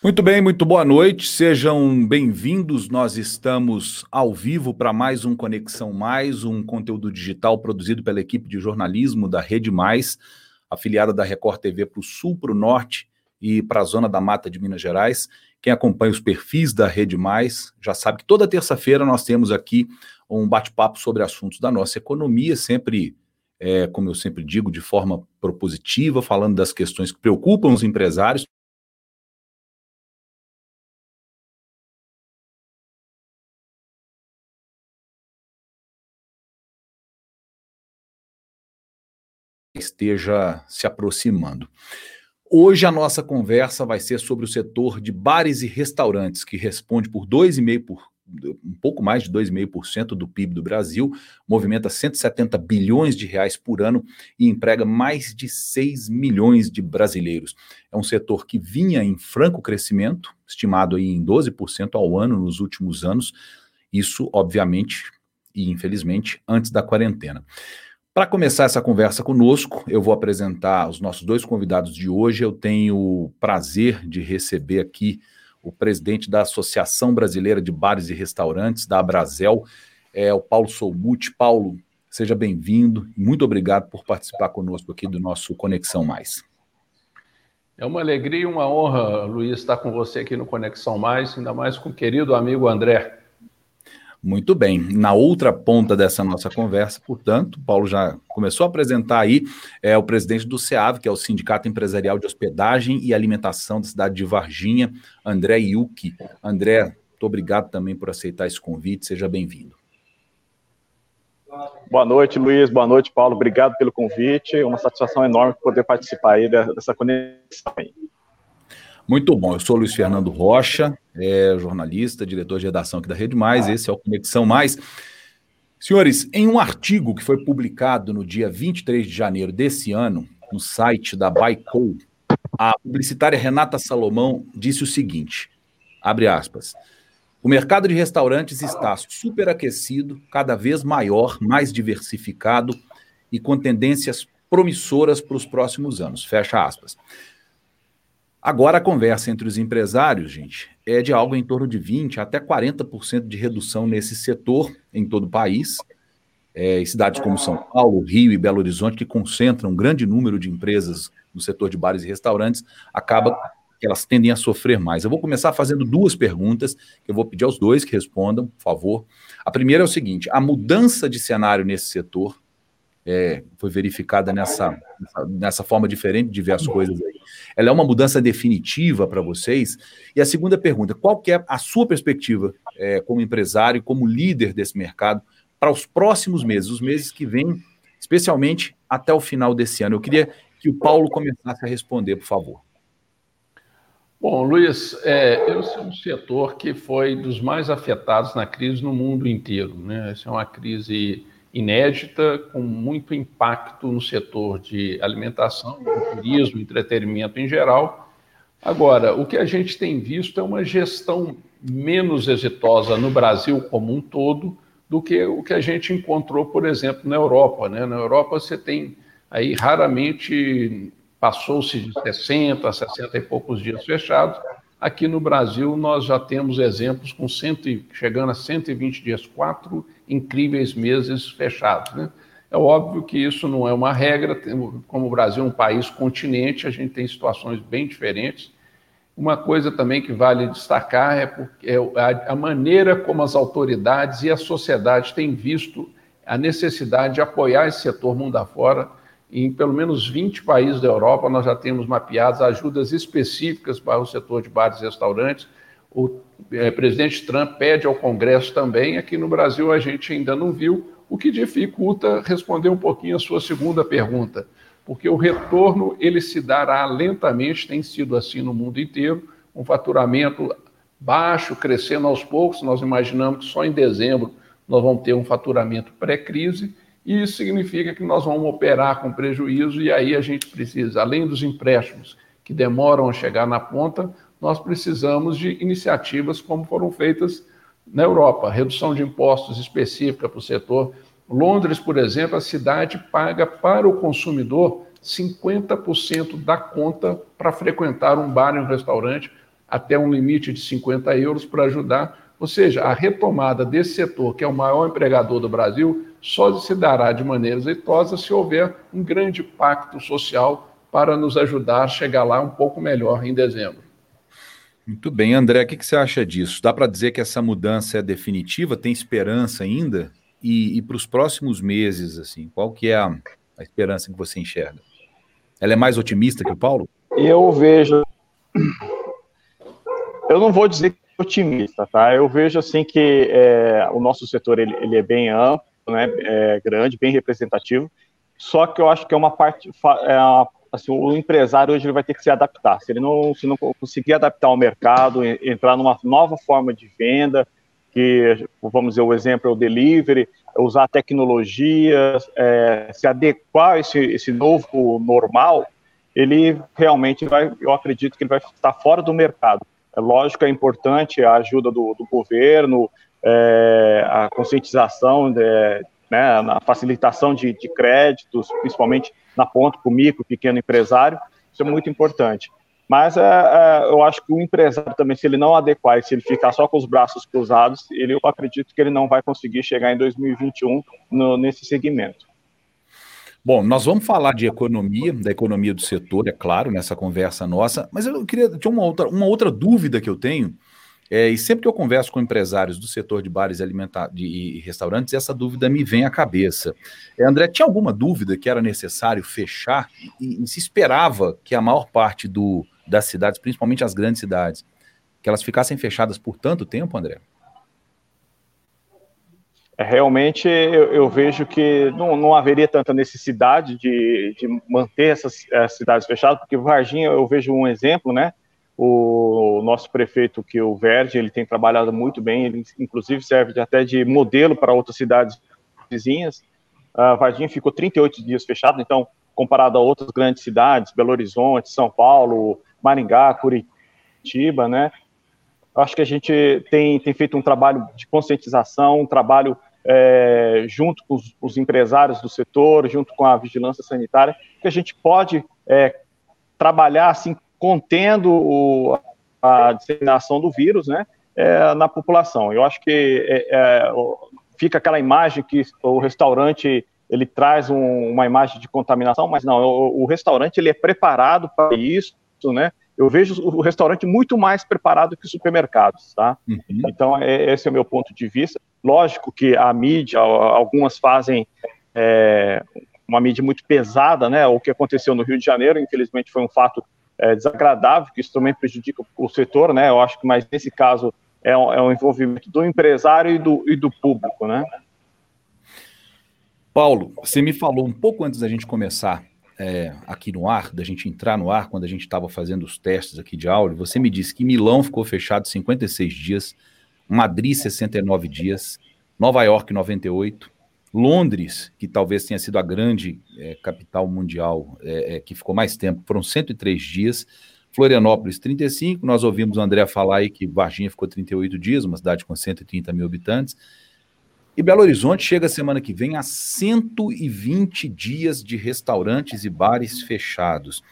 Muito bem, muito boa noite, sejam bem-vindos. Nós estamos ao vivo para mais um Conexão Mais, um conteúdo digital produzido pela equipe de jornalismo da Rede Mais, afiliada da Record TV para o Sul, para o Norte e para a Zona da Mata de Minas Gerais. Quem acompanha os perfis da Rede Mais já sabe que toda terça-feira nós temos aqui um bate-papo sobre assuntos da nossa economia, sempre, é, como eu sempre digo, de forma propositiva, falando das questões que preocupam os empresários esteja se aproximando. Hoje a nossa conversa vai ser sobre o setor de bares e restaurantes, que responde por 2,5%, por, um pouco mais de 2,5% do PIB do Brasil, movimenta 170 bilhões de reais por ano e emprega mais de 6 milhões de brasileiros. É um setor que vinha em franco crescimento, estimado aí em 12% ao ano nos últimos anos, isso, obviamente, e infelizmente, antes da quarentena. Para começar essa conversa conosco, eu vou apresentar os nossos dois convidados de hoje. Eu tenho o prazer de receber aqui o presidente da Associação Brasileira de Bares e Restaurantes, da Abrazel, é o Paulo Soumuti. Paulo, seja bem-vindo muito obrigado por participar conosco aqui do nosso Conexão Mais. É uma alegria e uma honra, Luiz, estar com você aqui no Conexão Mais, ainda mais com o querido amigo André. Muito bem. Na outra ponta dessa nossa conversa, portanto, Paulo já começou a apresentar aí é, o presidente do SEAV, que é o Sindicato Empresarial de Hospedagem e Alimentação da cidade de Varginha, André Yuki. André, muito obrigado também por aceitar esse convite. Seja bem-vindo. Boa noite, Luiz. Boa noite, Paulo. Obrigado pelo convite. Uma satisfação enorme poder participar aí dessa conexão aí. Muito bom. Eu sou Luiz Fernando Rocha, é jornalista, diretor de redação aqui da Rede Mais. Esse é o Conexão Mais. Senhores, em um artigo que foi publicado no dia 23 de janeiro desse ano, no site da Baicol, a publicitária Renata Salomão disse o seguinte: abre aspas. O mercado de restaurantes está superaquecido, cada vez maior, mais diversificado e com tendências promissoras para os próximos anos. Fecha aspas. Agora, a conversa entre os empresários, gente, é de algo em torno de 20% até 40% de redução nesse setor em todo o país. É, cidades como São Paulo, Rio e Belo Horizonte, que concentram um grande número de empresas no setor de bares e restaurantes, acaba que elas tendem a sofrer mais. Eu vou começar fazendo duas perguntas, que eu vou pedir aos dois que respondam, por favor. A primeira é o seguinte: a mudança de cenário nesse setor é, foi verificada nessa, nessa, forma diferente de ver as coisas aí. Ela é uma mudança definitiva para vocês? E a segunda pergunta, qual é a sua perspectiva é, como empresário, como líder desse mercado, para os próximos meses, os meses que vêm, especialmente até o final desse ano? Eu queria que o Paulo começasse a responder, por favor. Bom, Luiz, é, esse é um setor que foi dos mais afetados na crise no mundo inteiro. Né? Essa é uma crise inédita, com muito impacto no setor de alimentação, turismo, entretenimento em geral. Agora, o que a gente tem visto é uma gestão menos exitosa no Brasil como um todo do que o que a gente encontrou, por exemplo, na Europa. Né? Na Europa você tem aí raramente passou-se de 60 a 60 e poucos dias fechados. Aqui no Brasil nós já temos exemplos com cento, chegando a 120 dias, quatro incríveis meses fechados. Né? É óbvio que isso não é uma regra, como o Brasil é um país continente, a gente tem situações bem diferentes. Uma coisa também que vale destacar é, é a maneira como as autoridades e a sociedade têm visto a necessidade de apoiar esse setor mundo afora. Em pelo menos 20 países da Europa, nós já temos mapeadas ajudas específicas para o setor de bares e restaurantes, o é, presidente Trump pede ao Congresso também. Aqui no Brasil a gente ainda não viu, o que dificulta responder um pouquinho a sua segunda pergunta, porque o retorno ele se dará lentamente, tem sido assim no mundo inteiro, um faturamento baixo, crescendo aos poucos. Nós imaginamos que só em dezembro nós vamos ter um faturamento pré-crise, e isso significa que nós vamos operar com prejuízo, e aí a gente precisa, além dos empréstimos que demoram a chegar na ponta, nós precisamos de iniciativas como foram feitas na Europa, redução de impostos específica para o setor. Londres, por exemplo, a cidade paga para o consumidor 50% da conta para frequentar um bar e um restaurante, até um limite de 50 euros para ajudar. Ou seja, a retomada desse setor, que é o maior empregador do Brasil, só se dará de maneira exitosa se houver um grande pacto social para nos ajudar a chegar lá um pouco melhor em dezembro. Muito bem, André, o que, você acha disso? Dá para dizer que essa mudança é definitiva? Tem esperança ainda? E, e para os próximos meses, assim, qual que é a, a esperança que você enxerga? Ela é mais otimista que o Paulo? Eu vejo. Eu não vou dizer que é otimista, tá? Eu vejo assim que é, o nosso setor ele, ele, é bem amplo, né? É grande, bem representativo. Só que eu acho que é uma parte, é uma assim, o empresário hoje ele vai ter que se adaptar. Se ele não, se não conseguir adaptar ao mercado, entrar numa nova forma de venda, que, vamos dizer, o exemplo é o delivery, usar tecnologia, é, se adequar a esse, esse novo normal, ele realmente vai, eu acredito que ele vai estar fora do mercado. É lógico, é importante a ajuda do, do governo, é, a conscientização de, né, na facilitação de, de créditos, principalmente na ponta para o micro, pequeno empresário, isso é muito importante. Mas é, é, eu acho que o empresário também, se ele não adequar se ele ficar só com os braços cruzados, ele, eu acredito que ele não vai conseguir chegar em 2021 no, nesse segmento. Bom, nós vamos falar de economia, da economia do setor, é claro, nessa conversa nossa, mas eu queria. Tinha uma outra, uma outra dúvida que eu tenho é, e sempre que eu converso com empresários do setor de bares alimentar, de, e restaurantes, essa dúvida me vem à cabeça. É, André, tinha alguma dúvida que era necessário fechar e, e, se esperava que a maior parte do, das cidades, principalmente as grandes cidades, que elas ficassem fechadas por tanto tempo, André? É, realmente eu, eu, vejo que não, não, haveria tanta necessidade de, de manter essas, essas cidades fechadas, porque Varginha eu vejo um exemplo, né? O nosso prefeito, que é o Verde, ele tem trabalhado muito bem, ele inclusive serve até de modelo para outras cidades vizinhas. Uh, Varginha ficou 38 dias fechado, então, comparado a outras grandes cidades, Belo Horizonte, São Paulo, Maringá, Curitiba, né? Acho que a gente tem, tem feito um trabalho de conscientização, um trabalho é, junto com os, os, empresários do setor, junto com a vigilância sanitária, que a gente pode é, trabalhar assim contendo o, a disseminação do vírus, né, é, na população. Eu acho que é, é, fica aquela imagem que o restaurante ele traz um, uma imagem de contaminação, mas não, o, o, restaurante ele é preparado para isso, né? Eu vejo o restaurante muito mais preparado que os supermercados, tá? Uhum. Então, é, esse é o meu ponto de vista. Lógico que a mídia, algumas fazem é, uma mídia muito pesada, né? O que aconteceu no Rio de Janeiro, infelizmente, foi um fato é, desagradável, que isso também prejudica o setor, né? Eu acho que, mas nesse caso, é um, é um envolvimento do empresário e do, e do público, né? Paulo, você me falou um pouco antes da gente começar é, aqui no ar, da gente entrar no ar, quando a gente estava fazendo os testes aqui de áudio, você me disse que Milão ficou fechado 56 dias, Madrid 69 dias, Nova York 98, Londres, que talvez tenha sido a grande é, capital mundial é, é, que ficou mais tempo, foram 103 dias. Florianópolis, 35. Nós ouvimos o André falar aí que Varginha ficou 38 dias, uma cidade com 130 mil habitantes. E Belo Horizonte chega semana que vem a 120 dias de restaurantes e bares fechados.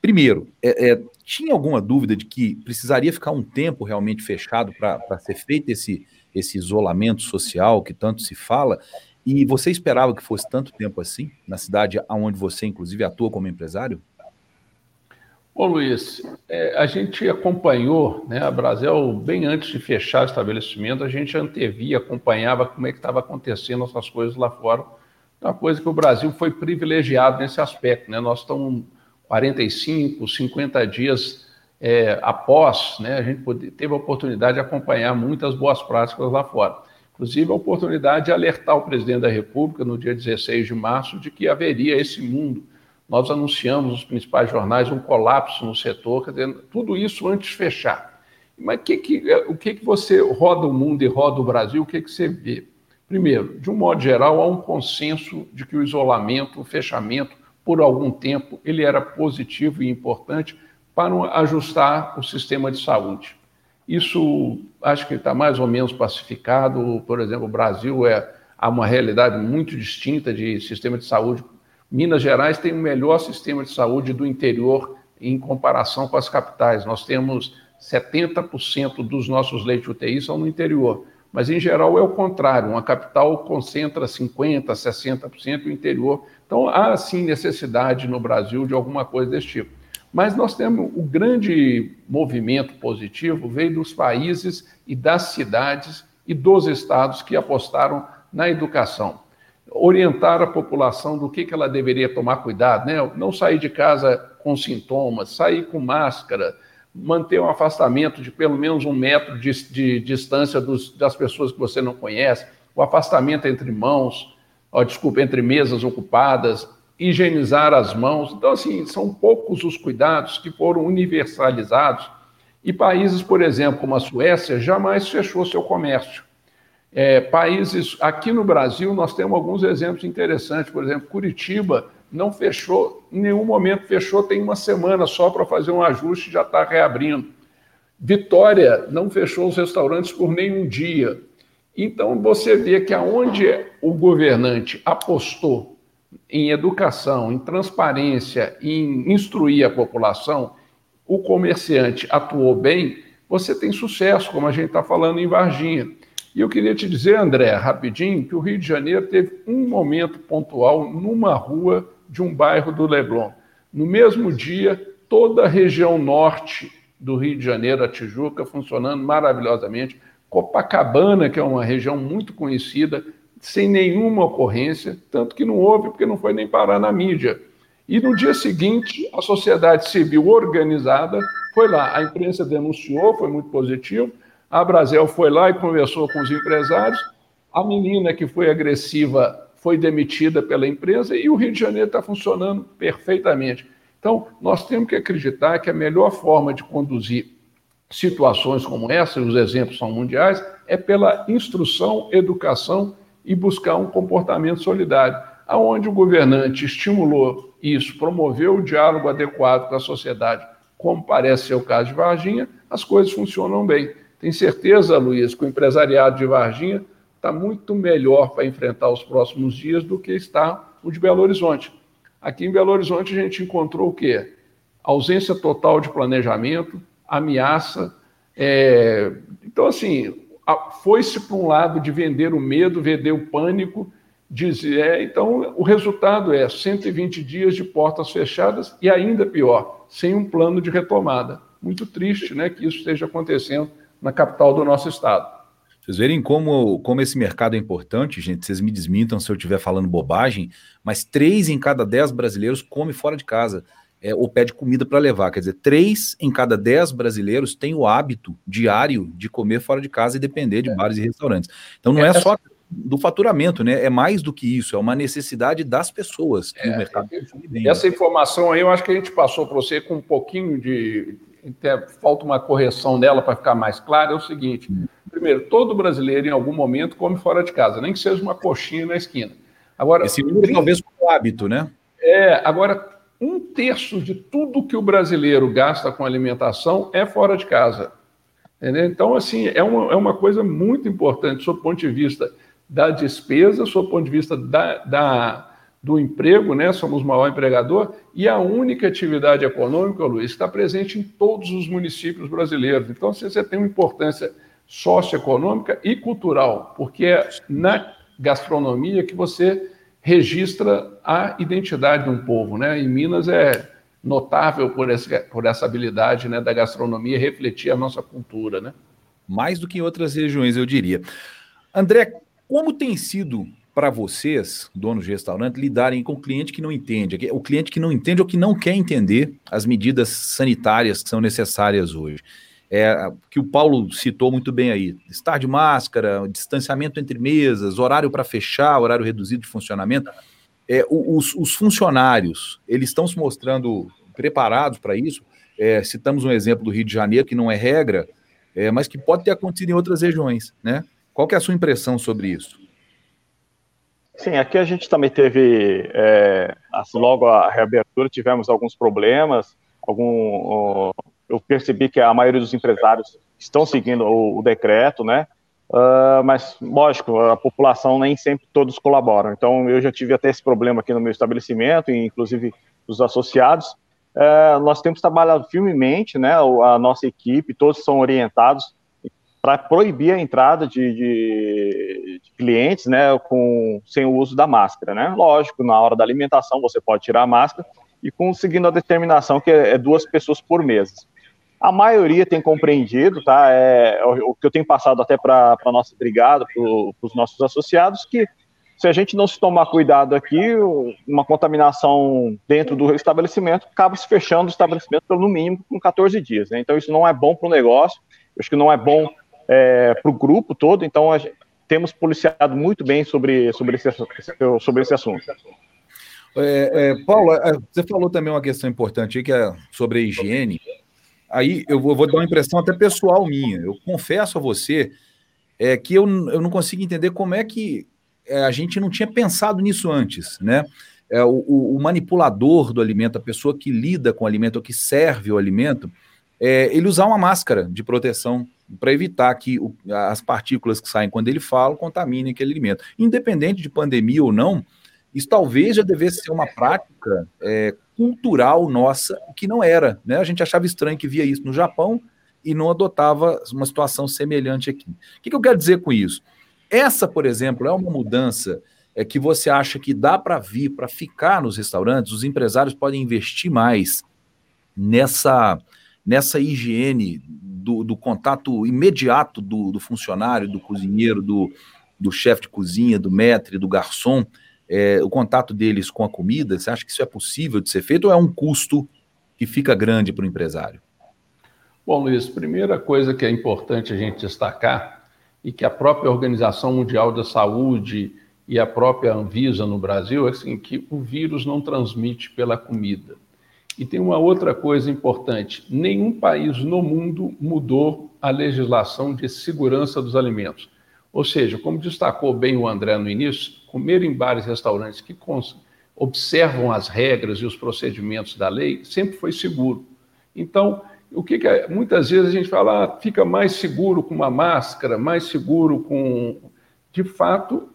Primeiro, é, é, tinha alguma dúvida de que precisaria ficar um tempo realmente fechado para ser feito esse, esse isolamento social que tanto se fala? E você esperava que fosse tanto tempo assim, na cidade onde você, inclusive, atua como empresário? Ô Luiz, é, a gente acompanhou, né, a Brasil, bem antes de fechar o estabelecimento, a gente antevia, acompanhava como é que estava acontecendo essas coisas lá fora. Uma coisa que o Brasil foi privilegiado nesse aspecto, né? Nós estamos 45, 50 dias é, após, né, a gente teve a oportunidade de acompanhar muitas boas práticas lá fora. Inclusive, a oportunidade de alertar o presidente da República, no dia 16 de março, de que haveria esse mundo. Nós anunciamos nos principais jornais um colapso no setor, quer dizer, tudo isso antes de fechar. Mas que que, o que, que você roda o mundo e roda o Brasil, o que, que você vê? Primeiro, de um modo geral, há um consenso de que o isolamento, o fechamento, por algum tempo, ele era positivo e importante para ajustar o sistema de saúde. Isso acho que está mais ou menos pacificado. Por exemplo, o Brasil é há uma realidade muito distinta de sistema de saúde. Minas Gerais tem o melhor sistema de saúde do interior em comparação com as capitais. Nós temos 70% dos nossos leitos UTI são no interior. Mas, em geral, é o contrário. Uma capital concentra 50%, 60% do interior. Então, há, sim, necessidade no Brasil de alguma coisa desse tipo. Mas nós temos o grande movimento positivo veio dos países e das cidades e dos estados que apostaram na educação. Orientar a população do que, que ela deveria tomar cuidado, né? Não sair de casa com sintomas, sair com máscara, manter um afastamento de pelo menos um metro de, de distância dos, das pessoas que você não conhece, o afastamento entre mãos, ó, desculpa, entre mesas ocupadas, higienizar as mãos. Então, assim, são poucos os cuidados que foram universalizados. E países, por exemplo, como a Suécia, jamais fechou seu comércio. É, países, aqui no Brasil, nós temos alguns exemplos interessantes. Por exemplo, Curitiba não fechou, em nenhum momento fechou, tem uma semana só para fazer um ajuste e já está reabrindo. Vitória não fechou os restaurantes por nenhum dia. Então, você vê que aonde o governante apostou em educação, em transparência, em instruir a população, o comerciante atuou bem, você tem sucesso, como a gente está falando em Varginha. E eu queria te dizer, André, rapidinho, que o Rio de Janeiro teve um momento pontual numa rua de um bairro do Leblon. No mesmo dia, toda a região norte do Rio de Janeiro, a Tijuca, funcionando maravilhosamente. Copacabana, que é uma região muito conhecida, sem nenhuma ocorrência, tanto que não houve porque não foi nem parar na mídia. E no dia seguinte, a sociedade civil organizada foi lá, a imprensa denunciou, foi muito positivo, a Brasil foi lá e conversou com os empresários, a menina que foi agressiva foi demitida pela empresa e o Rio de Janeiro está funcionando perfeitamente. Então, nós temos que acreditar que a melhor forma de conduzir situações como essa, os exemplos são mundiais, é pela instrução, educação e buscar um comportamento solidário, aonde o governante estimulou isso, promoveu o diálogo adequado com a sociedade, como parece ser o caso de Varginha, as coisas funcionam bem. Tem certeza, Luiz, que o empresariado de Varginha está muito melhor para enfrentar os próximos dias do que está o de Belo Horizonte. Aqui em Belo Horizonte a gente encontrou o quê? Ausência total de planejamento, ameaça. É... Então, assim, foi-se para um lado de vender o medo, vender o pânico, dizer, é, então o resultado é 120 dias de portas fechadas e ainda pior, sem um plano de retomada. Muito triste, né, que isso esteja acontecendo na capital do nosso estado. Vocês verem como, como esse mercado é importante, gente. Vocês me desmintam se eu estiver falando bobagem, mas três em cada dez brasileiros come fora de casa é, ou pede comida para levar. Quer dizer, três em cada dez brasileiros têm o hábito diário de comer fora de casa e depender de é. bares e restaurantes. Então não é, é só do faturamento, né? É mais do que isso, é uma necessidade das pessoas é, mercado. Essa informação aí eu acho que a gente passou para você com um pouquinho de. Falta uma correção dela para ficar mais claro. É o seguinte: primeiro, todo brasileiro em algum momento come fora de casa, nem que seja uma coxinha na esquina. Agora, esse número talvez por hábito, né? É, agora um terço de tudo que o brasileiro gasta com alimentação é fora de casa. Entendeu? Então, assim, é uma, é uma coisa muito importante, do ponto de vista da despesa, do ponto de vista da, da, do emprego, né? Somos o maior empregador, e a única atividade econômica, Luiz, está presente em todos os municípios brasileiros. Então, você tem uma importância socioeconômica e cultural, porque é na gastronomia que você registra a identidade de um povo. Né? Em Minas é notável por, esse, por essa habilidade né, da gastronomia refletir a nossa cultura. Né? Mais do que em outras regiões, eu diria. André, como tem sido para vocês, donos de restaurante, lidarem com o cliente que não entende, o cliente que não entende ou que não quer entender as medidas sanitárias que são necessárias hoje? É, que o Paulo citou muito bem aí. Estar de máscara, distanciamento entre mesas, horário para fechar, horário reduzido de funcionamento. É, os, os, funcionários, eles estão se mostrando preparados para isso. É, citamos um exemplo do Rio de Janeiro, que não é regra, é, mas que pode ter acontecido em outras regiões. Né? Qual é a sua impressão sobre isso? Sim, aqui a gente também teve, é, logo a reabertura, tivemos alguns problemas, algum, eu percebi que a maioria dos empresários estão seguindo o, o decreto, né? Uh, mas, lógico, a população nem sempre todos colaboram. Então, eu já tive até esse problema aqui no meu estabelecimento, e inclusive os associados. é, nós temos trabalhado firmemente, né, a nossa equipe, todos são orientados para proibir a entrada de, de, de, clientes, né, com, sem o uso da máscara, né? Lógico, na hora da alimentação você pode tirar a máscara e conseguindo a determinação que é, é duas pessoas por mesa. A maioria tem compreendido, tá? É, o, o que eu tenho passado até para a nossa brigada, para os nossos associados, que se a gente não se tomar cuidado aqui, uma contaminação dentro do estabelecimento acaba se fechando o estabelecimento pelo mínimo com 14 dias. Né? Então isso não é bom para o negócio, acho que não é bom é, para o grupo todo, então gente, temos policiado muito bem sobre, sobre, esse, sobre esse assunto. É, é, é, você falou também uma questão importante aí, que é sobre a higiene. Aí eu vou, vou dar uma impressão até pessoal minha. Eu confesso a você é, que eu, eu não consigo entender como é que é, a gente não tinha pensado nisso antes, né? É, o, o, manipulador do alimento, a pessoa que lida com o alimento, que serve o alimento, é, ele usar uma máscara de proteção para evitar que o, as partículas que saem quando ele fala contaminem aquele alimento. Independente de pandemia ou não, isso talvez já devesse ser uma prática é, cultural nossa, que não era. Né? A gente achava estranho que via isso no Japão e não adotava uma situação semelhante aqui. O que, que eu quero dizer com isso? Essa, por exemplo, é uma mudança é, que você acha que dá para vir, para ficar nos restaurantes, os empresários podem investir mais nessa, nessa higiene do, do contato imediato do, do, funcionário, do cozinheiro, do, do chefe de cozinha, do maître, do garçom, é, o contato deles com a comida, você acha que isso é possível de ser feito ou é um custo que fica grande para o empresário? Bom, Luiz, primeira coisa que é importante a gente destacar e que a própria Organização Mundial da Saúde e a própria Anvisa no Brasil, é assim, que o vírus não transmite pela comida. E tem uma outra coisa importante: nenhum país no mundo mudou a legislação de segurança dos alimentos. Ou seja, como destacou bem o André no início, comer em bares e restaurantes que observam as regras e os procedimentos da lei sempre foi seguro. Então, o que, que é? muitas vezes a gente fala, ah, fica mais seguro com uma máscara, mais seguro com. De fato,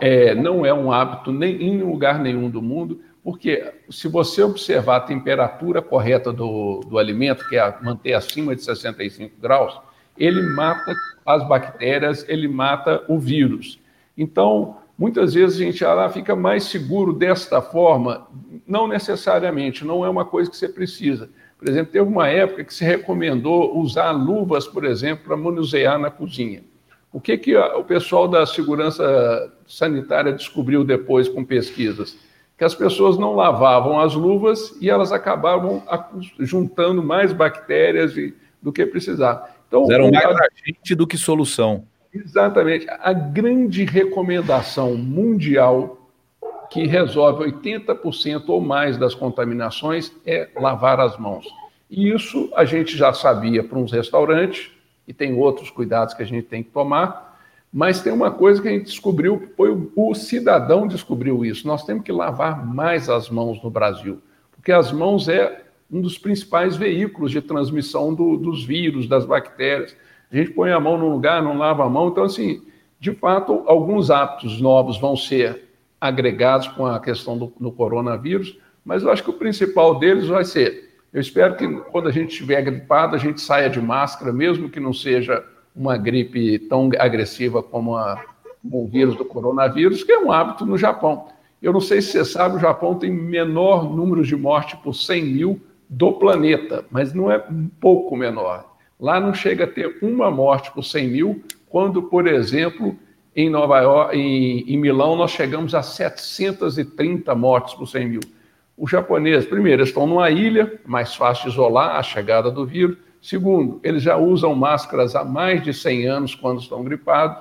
é, não é um hábito nem em lugar nenhum do mundo, porque se você observar a temperatura correta do, do alimento, que é manter acima de 65 graus, ele mata as bactérias, ele mata o vírus. Então, muitas vezes a gente ah, fica mais seguro desta forma, não necessariamente, não é uma coisa que você precisa. Por exemplo, teve uma época que se recomendou usar luvas, por exemplo, para manusear na cozinha. O que, que o pessoal da segurança sanitária descobriu depois com pesquisas? Que as pessoas não lavavam as luvas e elas acabavam juntando mais bactérias do que precisar. Então, Eram mais agente do que solução. Exatamente. A grande recomendação mundial que resolve 80% ou mais das contaminações é lavar as mãos. E isso a gente já sabia para uns restaurantes, e tem outros cuidados que a gente tem que tomar, mas tem uma coisa que a gente descobriu, foi o, o cidadão descobriu isso. Nós temos que lavar mais as mãos no Brasil, porque as mãos é um dos principais veículos de transmissão do, dos vírus, das bactérias. A gente põe a mão num lugar, não lava a mão, então assim, de fato, alguns hábitos novos vão ser agregados com a questão do, do coronavírus, mas eu acho que o principal deles vai ser eu espero que quando a gente estiver gripado, a gente saia de máscara, mesmo que não seja uma gripe tão agressiva como, a, como o vírus do coronavírus, que é um hábito no Japão. Eu não sei se você sabe, o Japão tem menor número de mortes por 100 mil do planeta, mas não é um pouco menor. Lá não chega a ter uma morte por 100 mil, quando, por exemplo, em Nova York, em, em Milão, nós chegamos a 730 mortes por 100 mil. Os japoneses, primeiro, estão numa ilha, mais fácil isolar a chegada do vírus. Segundo, eles já usam máscaras há mais de 100 anos quando estão gripados.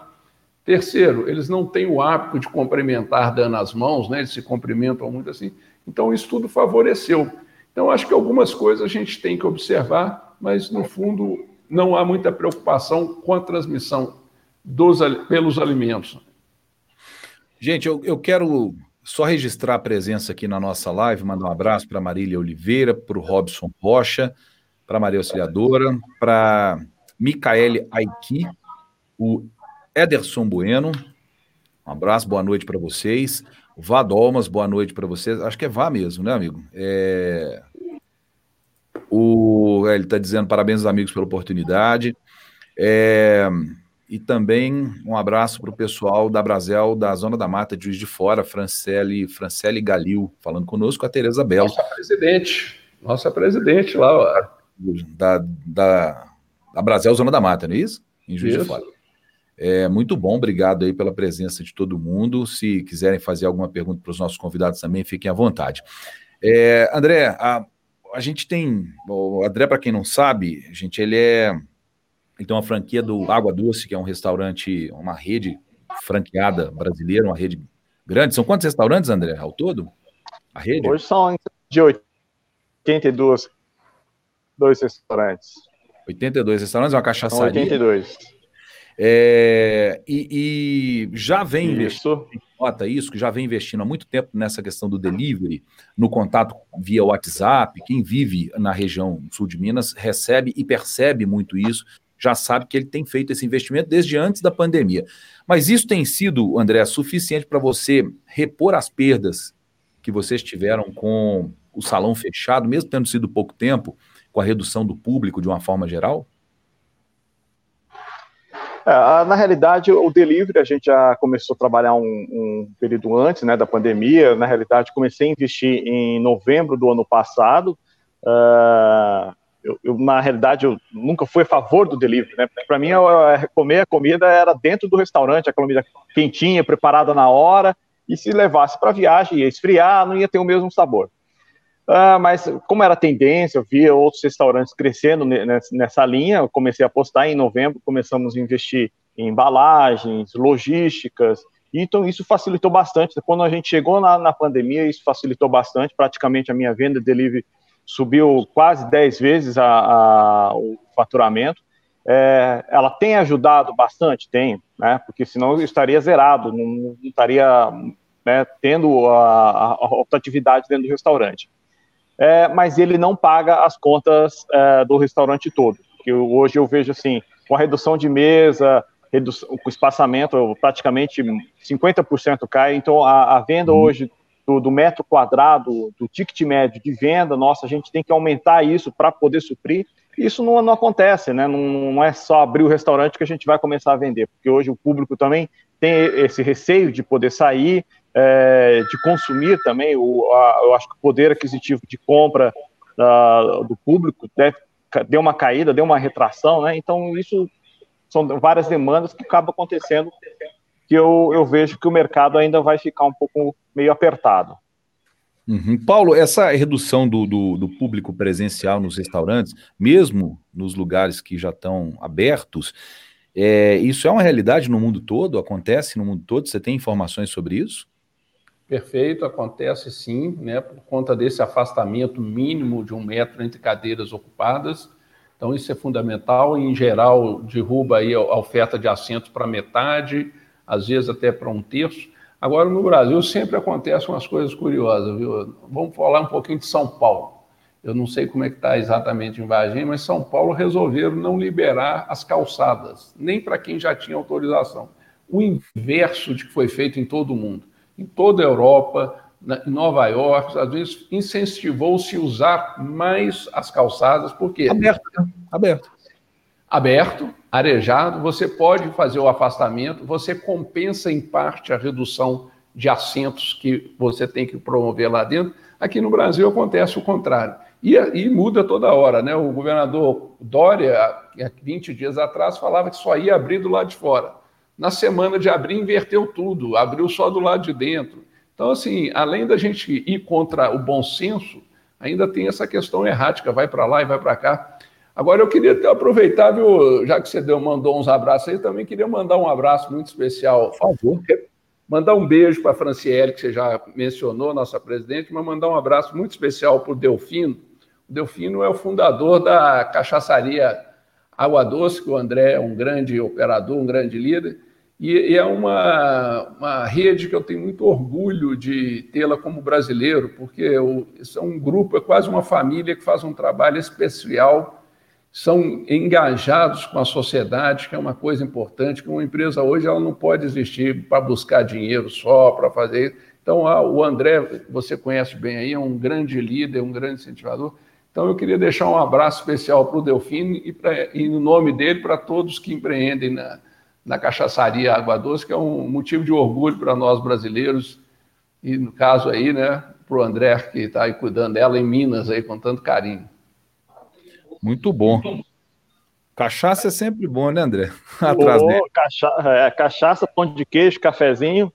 Terceiro, eles não têm o hábito de cumprimentar dando as mãos, né? eles se cumprimentam muito assim. Então, isso tudo favoreceu. Então, acho que algumas coisas a gente tem que observar, mas, no fundo, não há muita preocupação com a transmissão dos, pelos alimentos. Gente, eu, eu quero só registrar a presença aqui na nossa live, mandar um abraço para Marília Oliveira, para o Robson Rocha, para Maria Auxiliadora, para Micaele Aiki, o Ederson Bueno. Um abraço, boa noite para vocês. Vá Dolmas, boa noite para vocês. Acho que é Vá mesmo, né, amigo? É... O, ele está dizendo parabéns aos amigos pela oportunidade. É, e também um abraço para o pessoal da Brasel, da Zona da Mata, de Juiz de Fora, Francele, Francele Galil, falando conosco, a Tereza Belo. Nossa presidente, nossa presidente lá. Ó. Da, da, da Brasel, Zona da Mata, não é isso? Em Juiz isso. de Fora. É, muito bom, obrigado aí pela presença de todo mundo. Se quiserem fazer alguma pergunta para os nossos convidados também, fiquem à vontade. É, André, a, a gente tem. O André, para quem não sabe, gente, ele é ele tem uma franquia do Água Doce, que é um restaurante, uma rede franqueada brasileira, uma rede grande. São quantos restaurantes, André, ao todo? A rede? Hoje são de 82 dois restaurantes. 82 restaurantes, uma cachaçaria. São 82. É, e, e, já vem investindo, nota isso, que já vem investindo há muito tempo nessa questão do delivery, no contato via WhatsApp. Quem vive na região sul de Minas recebe e percebe muito isso já sabe que ele tem feito esse investimento desde antes da pandemia. Mas isso tem sido, André, suficiente para você repor as perdas que vocês tiveram com o salão fechado, mesmo tendo sido pouco tempo, com a redução do público de uma forma geral? É, na realidade, o delivery a gente já começou a trabalhar um, um, período antes né, da pandemia. Na realidade, comecei a investir em novembro do ano passado. Uh, eu, eu, na realidade, eu nunca fui a favor do delivery, né? Para mim, eu, eu, comer a comida era dentro do restaurante, a comida quentinha, preparada na hora, e se levasse para viagem, ia esfriar, não ia ter o mesmo sabor. Ah, mas como era tendência, eu via outros restaurantes crescendo nessa linha, eu comecei a apostar em novembro, começamos a investir em embalagens, logísticas, então isso facilitou bastante. Quando a gente chegou na, na pandemia, isso facilitou bastante, praticamente a minha venda de delivery subiu quase 10 vezes a, a, o faturamento. É, ela tem ajudado bastante? Tem, né? Porque senão eu estaria zerado, não, não estaria né, tendo a, a, dentro do restaurante. É, mas ele não paga as contas é, do restaurante todo. Que hoje eu vejo assim, com a redução de mesa, redução, com espaçamento, praticamente 50% cai. Então a, a venda uhum. hoje do, do, metro quadrado, do ticket médio de venda, nossa, a gente tem que aumentar isso para poder suprir. Isso não, não acontece, né? Não, não, é só abrir o restaurante que a gente vai começar a vender, porque hoje o público também tem esse receio de poder sair, é, de consumir também. O, a, eu acho que o poder aquisitivo de compra da, do público deve, deu uma caída, deu uma retração, né? Então, isso são várias demandas que acabam acontecendo que eu, eu vejo que o mercado ainda vai ficar um pouco meio apertado. Uhum. Paulo, essa redução do, do, do, público presencial nos restaurantes, mesmo nos lugares que já estão abertos, é, isso é uma realidade no mundo todo? Acontece no mundo todo? Você tem informações sobre isso? Perfeito, acontece sim, né, por conta desse afastamento mínimo de um metro entre cadeiras ocupadas. Então, isso é fundamental. Em geral, derruba aí a oferta de assentos para metade, às vezes até para um terço. Agora, no Brasil, sempre acontecem umas coisas curiosas, viu? Vamos falar um pouquinho de São Paulo. Eu não sei como é que está exatamente em Varginha, mas São Paulo resolveram não liberar as calçadas, nem para quem já tinha autorização. O inverso de que foi feito em todo o mundo. Em toda a Europa, em Nova York, às vezes incentivou-se usar mais as calçadas, porque... Aberto, né? Aberto. Aberto, arejado, você pode fazer o afastamento, você compensa em parte a redução de assentos que você tem que promover lá dentro. Aqui no Brasil acontece o contrário. E, e muda toda hora, né? O governador Dória, há 20 dias atrás, falava que só ia abrir do lado de fora. Na semana de abrir, inverteu tudo, abriu só do lado de dentro. Então, assim, além da gente ir contra o bom senso, ainda tem essa questão errática, vai para lá e vai para cá. Agora eu queria até aproveitar, viu, já que você deu, mandou uns abraços aí, também queria mandar um abraço muito especial. Por favor. Mandar um beijo para a Franciele, que você já mencionou, nossa presidente, mas mandar um abraço muito especial para o Delfino. O Delfino é o fundador da cachaçaria Água Doce, que o André é um grande operador, um grande líder, e, é uma, uma rede que eu tenho muito orgulho de tê-la como brasileiro, porque eu, é um grupo, é quase uma família que faz um trabalho especial são engajados com a sociedade, que é uma coisa importante, que uma empresa hoje ela não pode existir para buscar dinheiro só, para fazer. Então, o André, você conhece bem aí, é um grande líder, um grande incentivador. Então, eu queria deixar um abraço especial para o Delfino e, e, no nome dele, para todos que empreendem na, na cachaçaria Água Doce, que é um motivo de orgulho para nós brasileiros, e no caso aí, né, para o André, que está aí cuidando dela em Minas, aí, com tanto carinho. Muito bom. Cachaça é sempre bom, né, André? Atrás dele. Cacha é, cachaça, pão de queijo, cafezinho.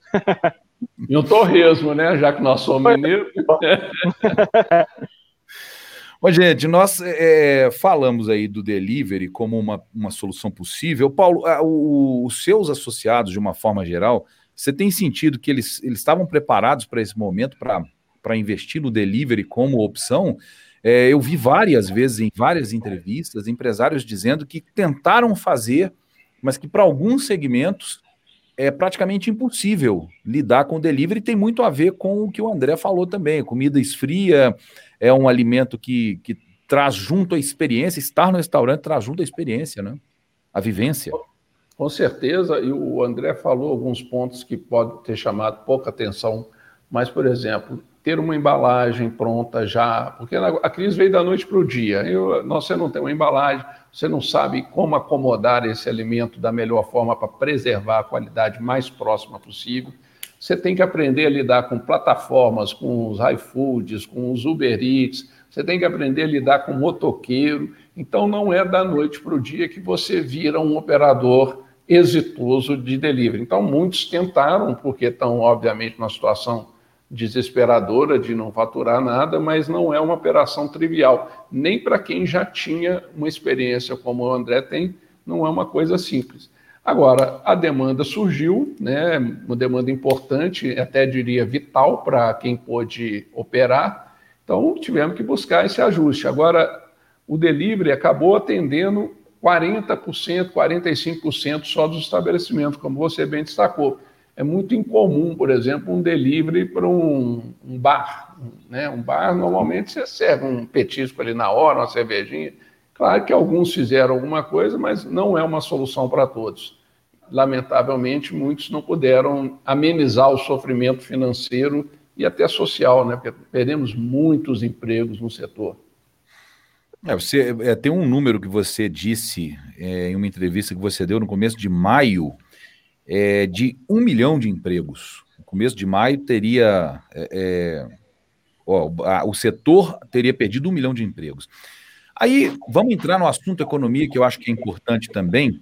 E um torresmo, né? Já que nós somos mineiros. Bom, gente, nós é, falamos aí do delivery como uma, uma solução possível. Paulo, o, os seus associados, de uma forma geral, você tem sentido que eles, eles estavam preparados para esse momento, para investir no delivery como opção? É, eu vi várias vezes, em várias entrevistas, empresários dizendo que tentaram fazer, mas que para alguns segmentos é praticamente impossível lidar com o delivery. Tem muito a ver com o que o André falou também. Comida esfria é um alimento que, que traz junto a experiência. Estar no restaurante traz junto a experiência, né? A vivência. Com certeza, e o André falou alguns pontos que podem ter chamado pouca atenção, mas, por exemplo, ter uma embalagem pronta já, porque a crise veio da noite para o dia. Eu, você não tem uma embalagem, você não sabe como acomodar esse alimento da melhor forma para preservar a qualidade mais próxima possível. Você tem que aprender a lidar com plataformas, com os iFoods, com os Uber Eats, você tem que aprender a lidar com motoqueiro. Então, não é da noite para o dia que você vira um operador exitoso de delivery. Então, muitos tentaram, porque estão, obviamente, numa situação desesperadora de não faturar nada, mas não é uma operação trivial. Nem para quem já tinha uma experiência como o André tem, não é uma coisa simples. Agora, a demanda surgiu, né, uma demanda importante, até diria vital para quem pôde operar, então tivemos que buscar esse ajuste. Agora, o delivery acabou atendendo 40%, 45% só dos estabelecimentos, como você bem destacou é muito incomum, por exemplo, um delivery para um, um, bar. Né? Um bar, normalmente, você serve um petisco ali na hora, uma cervejinha. Claro que alguns fizeram alguma coisa, mas não é uma solução para todos. Lamentavelmente, muitos não puderam amenizar o sofrimento financeiro e até social, né? porque perdemos muitos empregos no setor. É, você, é, tem um número que você disse é, em uma entrevista que você deu no começo de maio, é, de um milhão de empregos. No começo de maio teria. É, é, ó, a, o setor teria perdido um milhão de empregos. Aí vamos entrar no assunto economia, que eu acho que é importante também.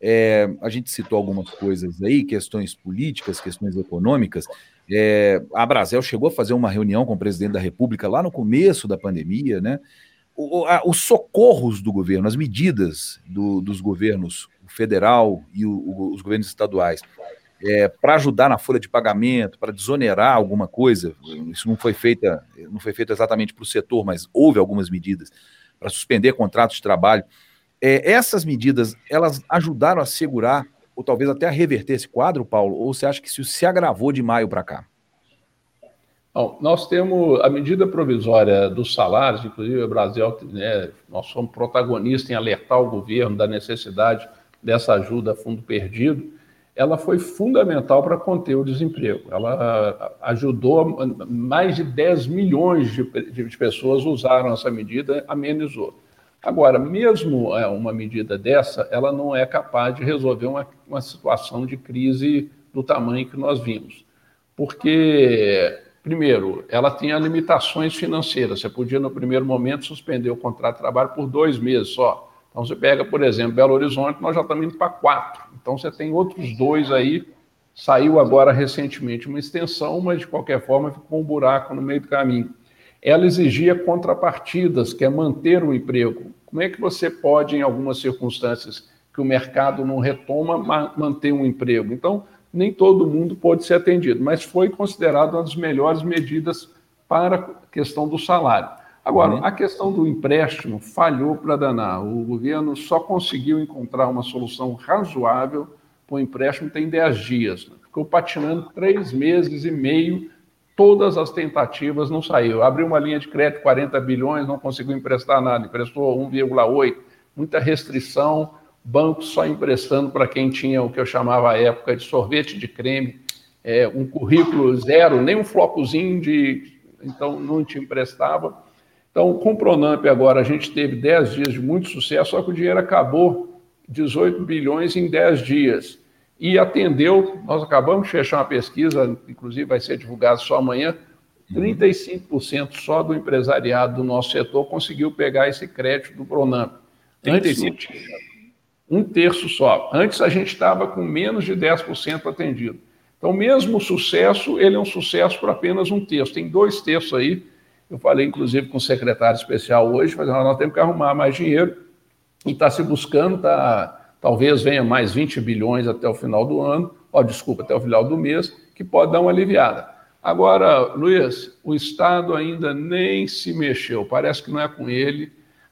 É, a gente citou algumas coisas aí, questões políticas, questões econômicas. É, a Brasel chegou a fazer uma reunião com o presidente da República lá no começo da pandemia, né? O, a, os socorros do governo, as medidas do, dos governos federal e o, o, os governos estaduais é, para ajudar na folha de pagamento, para desonerar alguma coisa, isso não foi feita, não foi feito exatamente para o setor, mas houve algumas medidas para suspender contratos de trabalho. É, essas medidas, elas ajudaram a segurar, ou talvez até a reverter esse quadro, Paulo? Ou você acha que isso se agravou de maio para cá? Bom, nós temos a medida provisória dos salários, inclusive o Brasil, né, nós somos protagonistas em alertar o governo da necessidade dessa ajuda a fundo perdido, ela foi fundamental para conter o desemprego. Ela ajudou, mais de 10 milhões de, de pessoas usaram essa medida, amenizou. Agora, mesmo é, uma medida dessa, ela não é capaz de resolver uma, uma situação de crise do tamanho que nós vimos. Porque, primeiro, ela tinha limitações financeiras. Você podia, no primeiro momento, suspender o contrato de trabalho por dois meses só. Então, você pega, por exemplo, Belo Horizonte, nós já estamos indo para quatro. Então, você tem outros dois aí. Saiu agora recentemente uma extensão, mas de qualquer forma ficou um buraco no meio do caminho. Ela exigia contrapartidas, que é manter o emprego. Como é que você pode, em algumas circunstâncias que o mercado não retoma, manter um emprego? Então, nem todo mundo pode ser atendido, mas foi considerado uma das melhores medidas para a questão do salário. Agora, uhum. a questão do empréstimo falhou para danar. O governo só conseguiu encontrar uma solução razoável para o empréstimo tem 10 dias. Né? Ficou patinando três meses e meio, todas as tentativas não saiu. Abriu uma linha de crédito, 40 bilhões, não conseguiu emprestar nada, emprestou 1,8, muita restrição, banco só emprestando para quem tinha o que eu chamava à época de sorvete de creme, é, um currículo zero, nem um flocozinho de. Então não te emprestava. Então, com o Pronamp agora, a gente teve 10 dias de muito sucesso, só que o dinheiro acabou 18 bilhões em 10 dias. E atendeu, nós acabamos de fechar uma pesquisa, inclusive vai ser divulgada só amanhã, 35% só do empresariado do nosso setor conseguiu pegar esse crédito do Pronamp. Antes, um terço só. Antes a gente estava com menos de 10% atendido. Então, mesmo o sucesso, ele é um sucesso para apenas um terço. Tem dois terços aí. Eu falei, inclusive, com o secretário especial hoje, mas nós temos que arrumar mais dinheiro e está se buscando, tá, talvez venha mais 20 bilhões até o final do ano, ó, desculpa, até o final do mês, que pode dar uma aliviada. Agora, Luiz, o Estado ainda nem se mexeu, parece que não é com ele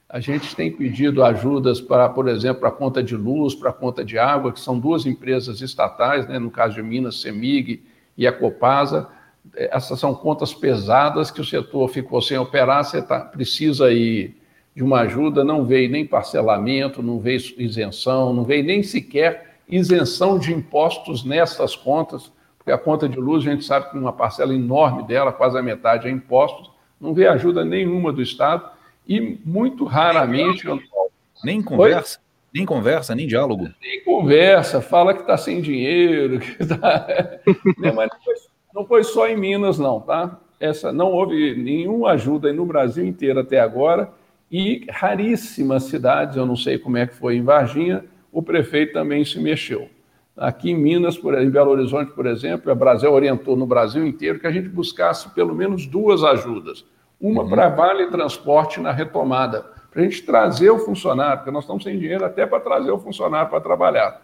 a gente tem pedido ajudas para, por exemplo, a conta de luz, para a conta de água, que são duas empresas estatais, né, no caso de Minas, Semig e a Copasa. Essas são contas pesadas que o setor ficou sem operar, você tá, precisa aí de uma ajuda, não veio nem parcelamento, não veio isenção, não veio nem sequer isenção de impostos nessas contas, porque a conta de luz a gente sabe que uma parcela enorme dela, quase a metade, é impostos, não veio ajuda nenhuma do Estado e muito raramente. Nem conversa? Oi? Nem conversa, nem diálogo? Nem conversa, fala que está sem dinheiro. Que tá... Né, mas não foi, só em Minas, não, tá? Essa, não houve nenhuma ajuda no Brasil inteiro até agora e raríssimas cidades, eu não sei como é que foi em Varginha, o prefeito também se mexeu. Aqui em Minas, por, em Belo Horizonte, por exemplo, a Brasil orientou no Brasil inteiro que a gente buscasse pelo menos duas ajudas. Uma uhum. para Vale Transporte na retomada, para a gente trazer o funcionário, porque nós estamos sem dinheiro até para trazer o funcionário para trabalhar.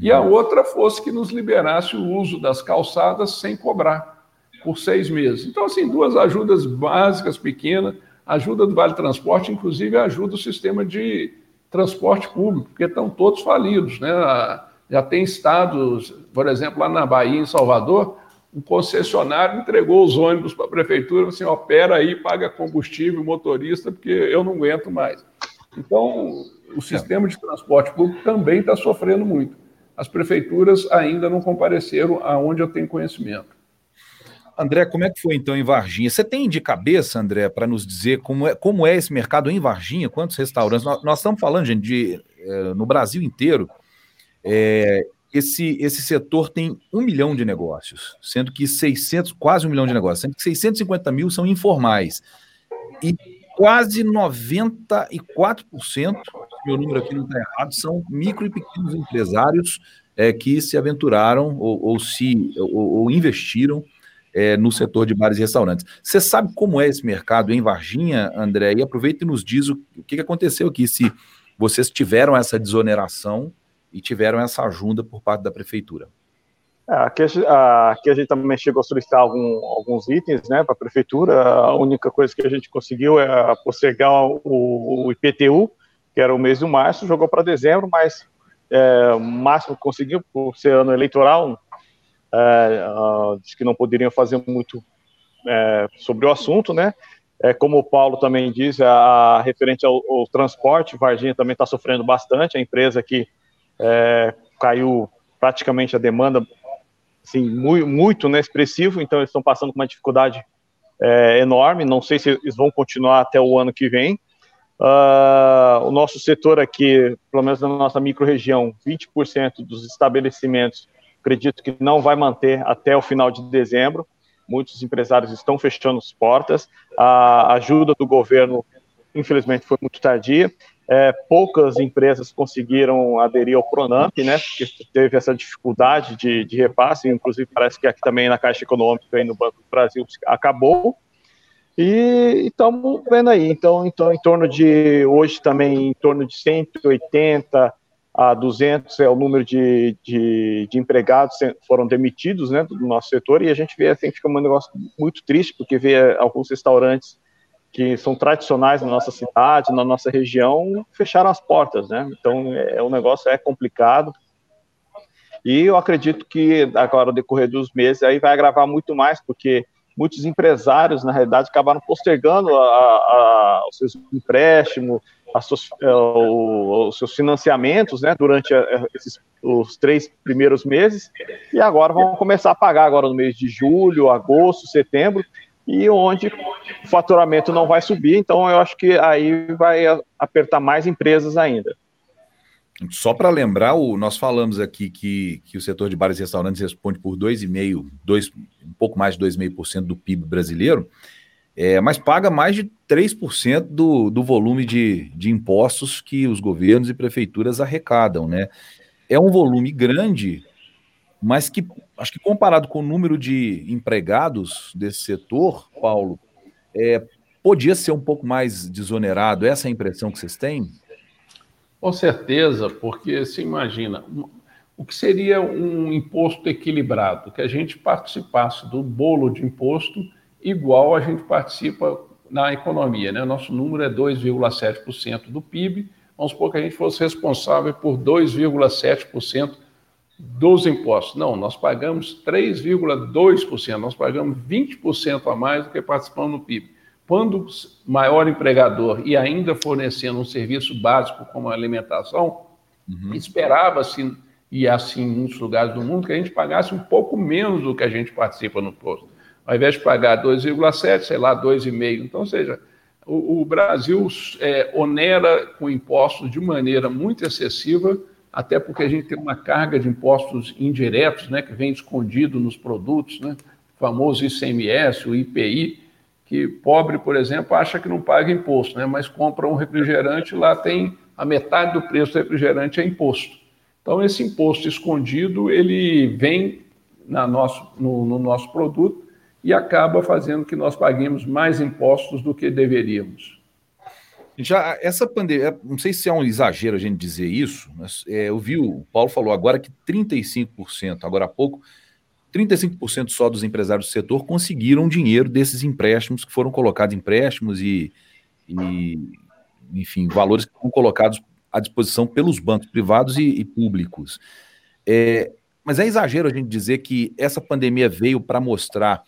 E a outra fosse que nos liberasse o uso das calçadas sem cobrar por seis meses. Então, assim, duas ajudas básicas, pequenas. Ajuda do Vale Transporte, inclusive, ajuda o sistema de transporte público, porque estão todos falidos. Né? Já tem estados, por exemplo, lá na Bahia, em Salvador, o concessionário entregou os ônibus para a prefeitura, assim, opera aí, paga combustível, motorista, porque eu não aguento mais. Então, o sistema de transporte público também está sofrendo muito. As prefeituras ainda não compareceram aonde eu tenho conhecimento. André, como é que foi então em Varginha? Você tem de cabeça, André, para nos dizer como é, como é esse mercado em Varginha? Quantos restaurantes? Nós, nós estamos falando, gente, de, é, no Brasil inteiro. É, esse, esse setor tem um milhão de negócios, sendo que 600, quase um milhão de negócios, sendo que 650 mil são informais. E quase 94%, se meu número aqui não está errado, são micro e pequenos empresários é, que se aventuraram ou, ou se ou, ou investiram é, no setor de bares e restaurantes. Você sabe como é esse mercado em Varginha, André? E aproveita e nos diz o, o que aconteceu aqui, se vocês tiveram essa desoneração e tiveram essa ajuda por parte da prefeitura. É, aqui, a, aqui, a gente também chegou a solicitar algum, alguns itens né, para a prefeitura. A única coisa que a gente conseguiu é postergar o, o IPTU, que era o mês de março, jogou para dezembro, mas é, o máximo que conseguiu, por ser ano eleitoral, é, uh, que não poderiam fazer muito é, sobre o assunto, né? É, como o Paulo também diz, a, a referente ao, ao, transporte, Varginha também está sofrendo bastante, a empresa que é, caiu praticamente a demanda assim, muito, muito né, expressivo, então eles estão passando por uma dificuldade é, enorme, não sei se eles vão continuar até o ano que vem. Uh, o nosso setor aqui, pelo menos na nossa microrregião, 20% dos estabelecimentos, acredito que não vai manter até o final de dezembro. Muitos empresários estão fechando as portas. A ajuda do governo, infelizmente, foi muito tardia. É, poucas empresas conseguiram aderir ao Pronamp, né? Porque teve essa dificuldade de, de repasse, inclusive parece que aqui também na Caixa Econômica e no Banco do Brasil acabou. E estamos vendo aí, então, então, em torno de, hoje também, em torno de 180 a 200 é o número de, de, de empregados foram demitidos, né, do nosso setor, e a gente vê, assim, fica um negócio muito triste, porque vê alguns restaurantes que são tradicionais na nossa cidade, na nossa região, fecharam as portas, né? Então, é, o negócio é complicado. E eu acredito que agora, no decorrer dos meses, aí vai agravar muito mais, porque muitos empresários, na realidade, acabaram postergando a, a, os seus empréstimos, suas, a, o, os seus financiamentos, né, durante esses, os três primeiros meses, e agora vão começar a pagar agora no mês de julho, agosto, setembro, e onde o faturamento não vai subir, então eu acho que aí vai apertar mais empresas ainda. Só para lembrar, o, nós falamos aqui que, que o setor de bares e restaurantes responde por 2,5%, um pouco mais de 2,5% do PIB brasileiro, é, mas paga mais de 3% do, do volume de, de impostos que os governos e prefeituras arrecadam, né? É um volume grande, mas que, acho que comparado com o número de empregados desse setor, Paulo, é, podia ser um pouco mais desonerado. Essa é a impressão que vocês têm? Com certeza, porque se imagina, o que seria um imposto equilibrado? Que a gente participasse do bolo de imposto igual a gente participa na economia. Né? Nosso número é 2,7% do PIB. Vamos supor que a gente fosse responsável por 2,7% dos impostos. Não, nós pagamos 3,2%, nós pagamos 20% a mais do que participamos no PIB. Quando maior empregador e ainda fornecendo um serviço básico como a alimentação, uhum. esperava-se, e assim em muitos lugares do mundo, que a gente pagasse um pouco menos do que a gente participa no posto. Ao invés de pagar 2,7, sei lá, 2,5. Então, ou seja, o, o Brasil é, onera com impostos de maneira muito excessiva, até porque a gente tem uma carga de impostos indiretos, né, que vem escondido nos produtos, né, o famoso ICMS, o IPI, que pobre, por exemplo, acha que não paga imposto, né? mas compra um refrigerante, lá tem a metade do preço do refrigerante é imposto. Então, esse imposto escondido, ele vem na nosso, no, no nosso produto e acaba fazendo que nós paguemos mais impostos do que deveríamos. Já essa pandemia, não sei se é um exagero a gente dizer isso, mas é, eu vi o Paulo falou agora que 35%, agora há pouco, 35% só dos empresários do setor conseguiram dinheiro desses empréstimos que foram colocados empréstimos e, e enfim, valores que foram colocados à disposição pelos bancos privados e, e públicos. É, mas é exagero a gente dizer que essa pandemia veio para mostrar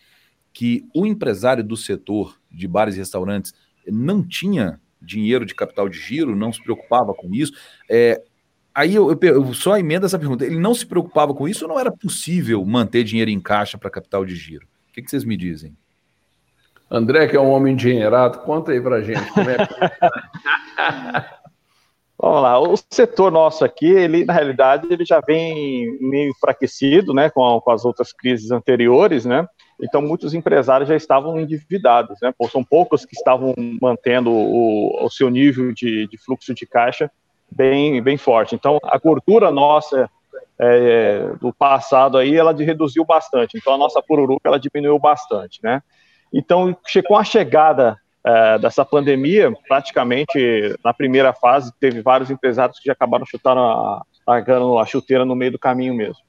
que o empresário do setor de bares e restaurantes não tinha dinheiro de capital de giro, não se preocupava com isso. É, Aí eu, eu, eu, só emendo essa pergunta. Ele não se preocupava com isso ou não era possível manter dinheiro em caixa para capital de giro? O que, que, vocês me dizem? André, que é um homem engenheirado, conta aí para gente. Como é que... Vamos lá, o setor nosso aqui, ele na realidade ele já vem meio enfraquecido, né, com, com as outras crises anteriores, né? Então muitos empresários já estavam endividados, né? são poucos que estavam mantendo o, o seu nível de, de fluxo de caixa bem, bem forte. Então, a gordura nossa é, do passado aí, ela reduziu bastante. Então, a nossa pururuca, ela diminuiu bastante, né? Então, com a chegada é, dessa pandemia, praticamente na primeira fase, teve vários empresários que já acabaram chutando a, largando a chuteira no meio do caminho mesmo.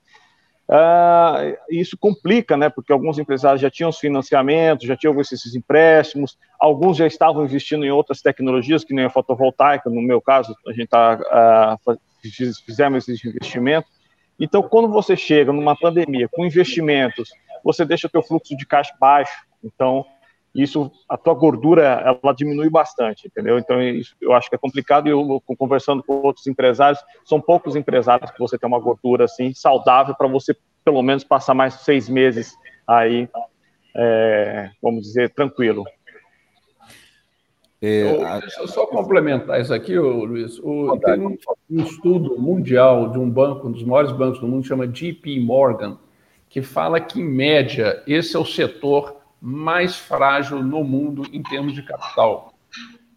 Uh, isso complica, né? Porque alguns empresários já tinham os financiamentos, já tinham esses empréstimos, alguns já estavam investindo em outras tecnologias, que nem a fotovoltaica, no meu caso, a gente tá, uh, fizemos esse investimento. Então, quando você chega numa pandemia com investimentos, você deixa o teu fluxo de caixa baixo. Então, isso, a tua gordura, ela diminui bastante, entendeu? Então, isso, eu acho que é complicado e eu, conversando com outros empresários, são poucos empresários que você tem uma gordura, assim, saudável para você, pelo menos, passar mais seis meses aí, é, vamos dizer, tranquilo. É, deixa eu só complementar isso aqui, Luiz. O, tem um, um, estudo mundial de um banco, um dos maiores bancos do mundo, chama JP Morgan, que fala que, em média, esse é o setor mais frágil no mundo em termos de capital.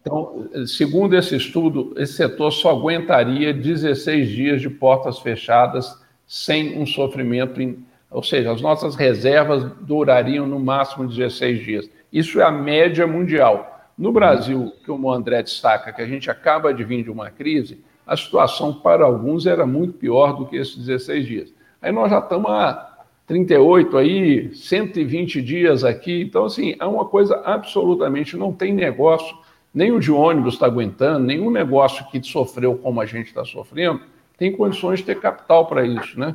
Então, segundo esse estudo, esse setor só aguentaria 16 dias de portas fechadas sem um sofrimento, em, ou seja, as nossas reservas durariam no máximo 16 dias. Isso é a média mundial. No Brasil, como o André destaca, que a gente acaba de vir de uma crise, a situação para alguns era muito pior do que esses 16 dias. Aí nós já estamos há 38 aí, 120 dias aqui. Então, assim, é uma coisa absolutamente, não tem negócio, nem o de ônibus está aguentando, nenhum negócio que sofreu como a gente está sofrendo, tem condições de ter capital para isso, né?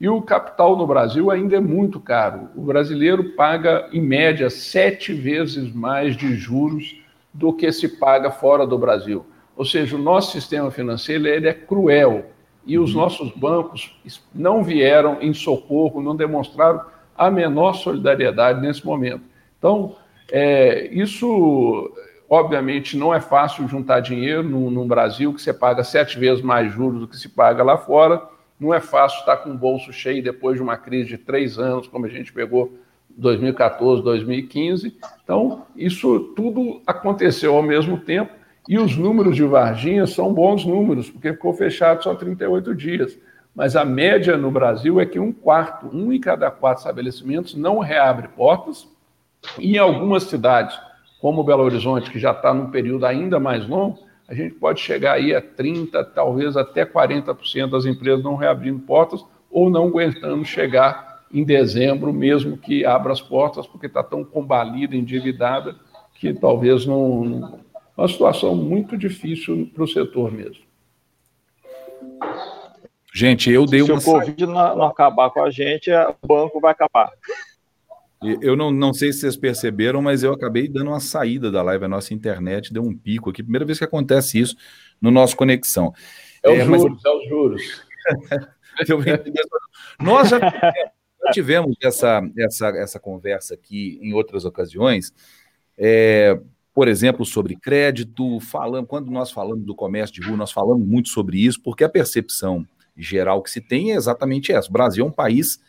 E o capital no Brasil ainda é muito caro. O brasileiro paga, em média, sete vezes mais de juros do que se paga fora do Brasil. Ou seja, o nosso sistema financeiro ele é cruel e os uhum. nossos bancos não vieram em socorro, não demonstraram a menor solidariedade nesse momento. Então, É, isso, obviamente, não é fácil juntar dinheiro no, no Brasil, que você paga sete vezes mais juros do que se paga lá fora. Não é fácil estar com o bolso cheio depois de uma crise de três anos, como a gente pegou 2014, 2015. Então, isso tudo aconteceu ao mesmo tempo e os números de Varginha são bons números, porque ficou fechado só 38 dias. Mas a média no Brasil é que um quarto, um em cada quatro estabelecimentos não reabre portas. E em algumas cidades, como Belo Horizonte, que já está num período ainda mais longo, a gente pode chegar aí a 30%, talvez até 40% das empresas não reabrindo portas ou não aguentando chegar em dezembro, mesmo que abra as portas, porque está tão combalida, endividada, que talvez não. Uma situação muito difícil para o setor mesmo. Gente, eu dei Se uma. Se o Covid não, não acabar com a gente, o banco vai acabar. Eu não, não sei se vocês perceberam, mas eu acabei dando uma saída da live. A nossa internet deu um pico aqui. Primeira vez que acontece isso no nosso Conexão. É os é, juros, mas... é os juros. Nós já já tivemos essa, essa, essa conversa aqui em outras ocasiões, é, por exemplo, sobre crédito, falando, quando nós falamos do comércio de rua, nós falamos muito sobre isso, porque a percepção geral que se tem é exatamente essa. O Brasil é um país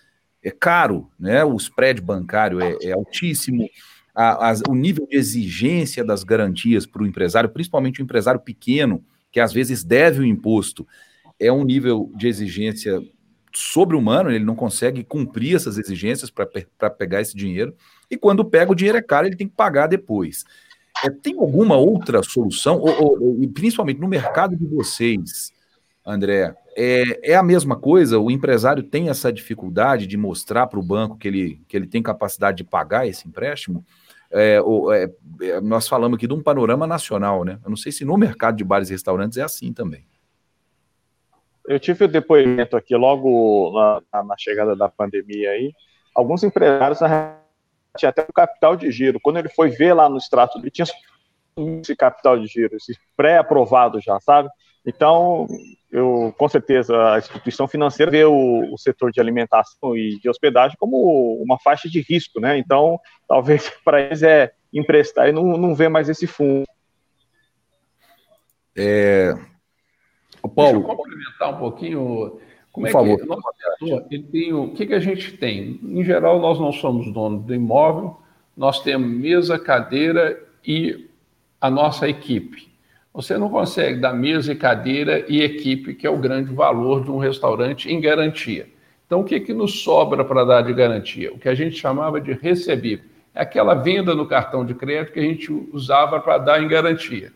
é caro, né? o spread bancário é, é altíssimo, a, a, o nível de exigência das garantias para o empresário, principalmente o empresário pequeno, que às vezes deve o imposto, é um nível de exigência sobre-humano, ele não consegue cumprir essas exigências para pegar esse dinheiro, e quando pega o dinheiro é caro, ele tem que pagar depois. É, tem alguma outra solução, ou, ou, e principalmente no mercado de vocês, André, é, é a mesma coisa? O empresário tem essa dificuldade de mostrar para o banco que ele, que ele tem capacidade de pagar esse empréstimo? É, ou, é, é, nós falamos aqui de um panorama nacional, né? Eu não sei se no mercado de bares e restaurantes é assim também. Eu tive o depoimento aqui logo na, na chegada da pandemia aí. Alguns empresários tinha até o capital de giro. Quando ele foi ver lá no extrato, ele tinha esse capital de giro, esse pré-aprovado já, sabe? Então, eu com certeza a instituição financeira vê o, o, setor de alimentação e de hospedagem como uma faixa de risco, né? Então, talvez para eles é emprestar e não, não vê mais esse fundo. É, o Paulo. Deixa eu complementar um pouquinho. Como Por é favor. que o nosso setor, ele tem o que, que a gente tem? Em geral, nós não somos donos do imóvel, nós temos mesa, cadeira e a nossa equipe. Você não consegue dar mesa e cadeira e equipe, que é o grande valor de um restaurante, em garantia. Então, o que, que nos sobra para dar de garantia? O que a gente chamava de recebível. É aquela venda no cartão de crédito que a gente usava para dar em garantia.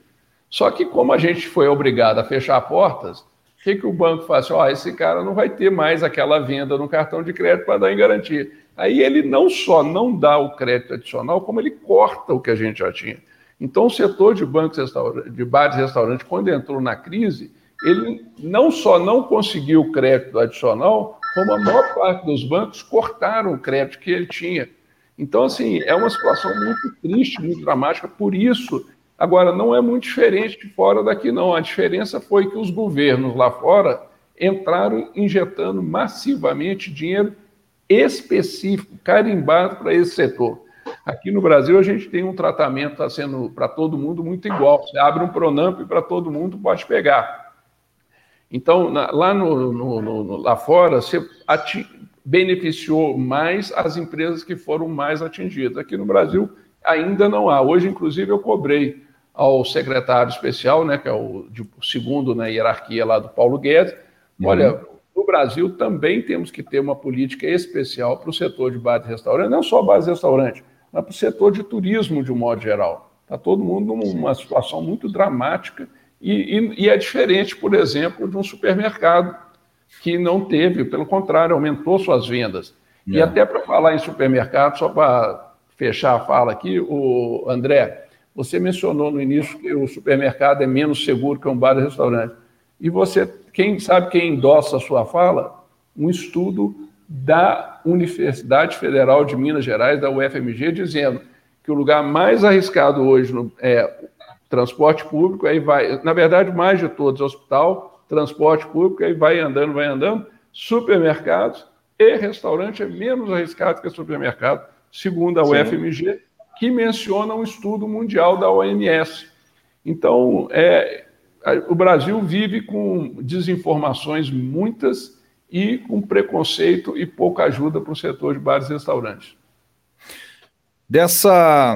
Só que como a gente foi obrigado a fechar portas, o que, que o banco faz? Oh, esse cara não vai ter mais aquela venda no cartão de crédito para dar em garantia. Aí ele não só não dá o crédito adicional, como ele corta o que a gente já tinha. Então, o setor de bancos, de bares e restaurantes, quando entrou na crise, ele não só não conseguiu crédito adicional, como a maior parte dos bancos cortaram o crédito que ele tinha. Então, assim, é uma situação muito triste, muito dramática. Por isso Agora, não é muito diferente de fora daqui, não. A diferença foi que os governos lá fora entraram injetando massivamente dinheiro específico, carimbado para esse setor. Aqui no Brasil, a gente tem um tratamento está sendo para todo mundo muito igual. Você abre um Pronamp e para todo mundo pode pegar. Então, na, lá, no, no, no, lá fora, você ati, beneficiou mais as empresas que foram mais atingidas. Aqui no Brasil, ainda não há. Hoje, inclusive, eu cobrei ao secretário especial, né, que é o, de, o segundo na hierarquia lá do Paulo Guedes. Uhum. Olha, no Brasil também temos que ter uma política especial para o setor de bar e restaurante, não só bar e restaurante, mas para o setor de turismo de um modo geral. Está todo mundo numa situação muito dramática e, e, e é diferente, por exemplo, de um supermercado que não teve, pelo contrário, aumentou suas vendas. É. E até para falar em supermercado, só para fechar a fala aqui, o André, você mencionou no início que o supermercado é menos seguro que um bar e restaurante. E você, quem sabe quem endossa a sua fala? Um estudo da Universidade Federal de Minas Gerais, da UFMG, dizendo que o lugar mais arriscado hoje no, é transporte público, aí vai, na verdade, mais de todos, hospital, transporte público, aí vai andando, vai andando, supermercados e restaurante é menos arriscado que supermercado, segundo a UFMG, que menciona um estudo mundial da OMS. Então, é, o Brasil vive com desinformações muitas e com preconceito e pouca ajuda para o setor de bares e restaurantes. Dessa.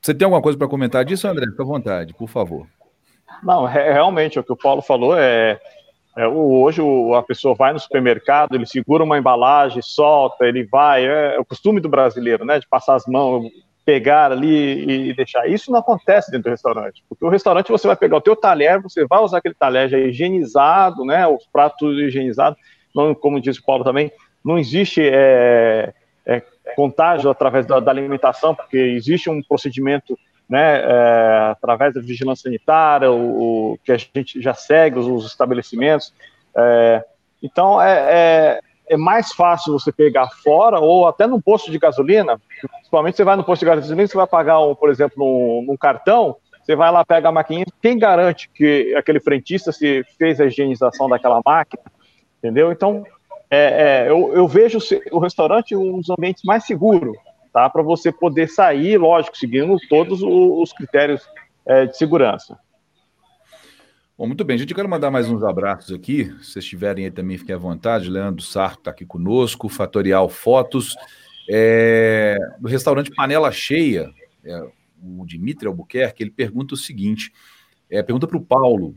Você tem alguma coisa para comentar disso, André? Fique à vontade, por favor. Não, realmente, o que o Paulo falou é. é hoje a pessoa vai no supermercado, ele segura uma embalagem, solta, ele vai. É, é o costume do brasileiro, né? De passar as mãos, pegar ali e deixar. Isso não acontece dentro do restaurante, porque o restaurante você vai pegar o teu talher, você vai usar aquele talher já higienizado, né? Os pratos higienizados. Não, como disse o Paulo também, não existe é, é, contágio através da, da, alimentação, porque existe um procedimento né, é, através da vigilância sanitária, o, o, que a gente já segue, os, os estabelecimentos. É, então, é, é, mais fácil você pegar fora, ou até num posto de gasolina, principalmente você vai no posto de gasolina, você vai pagar, um, por exemplo, num cartão, você vai lá, pega a maquininha, quem garante que aquele frentista se fez a higienização daquela máquina, entendeu? Então, é, é, eu, eu, vejo o restaurante um dos ambientes mais seguros, tá? Para você poder sair, lógico, seguindo todos os critérios é, de segurança. Bom, muito bem, gente, eu quero mandar mais uns abraços aqui. Se vocês estiverem aí também, fiquem à vontade. Leandro Sarto está aqui conosco, Fatorial Fotos. É, do restaurante Panela Cheia, é, o Dimitri Albuquerque, ele pergunta o seguinte: é, pergunta para o Paulo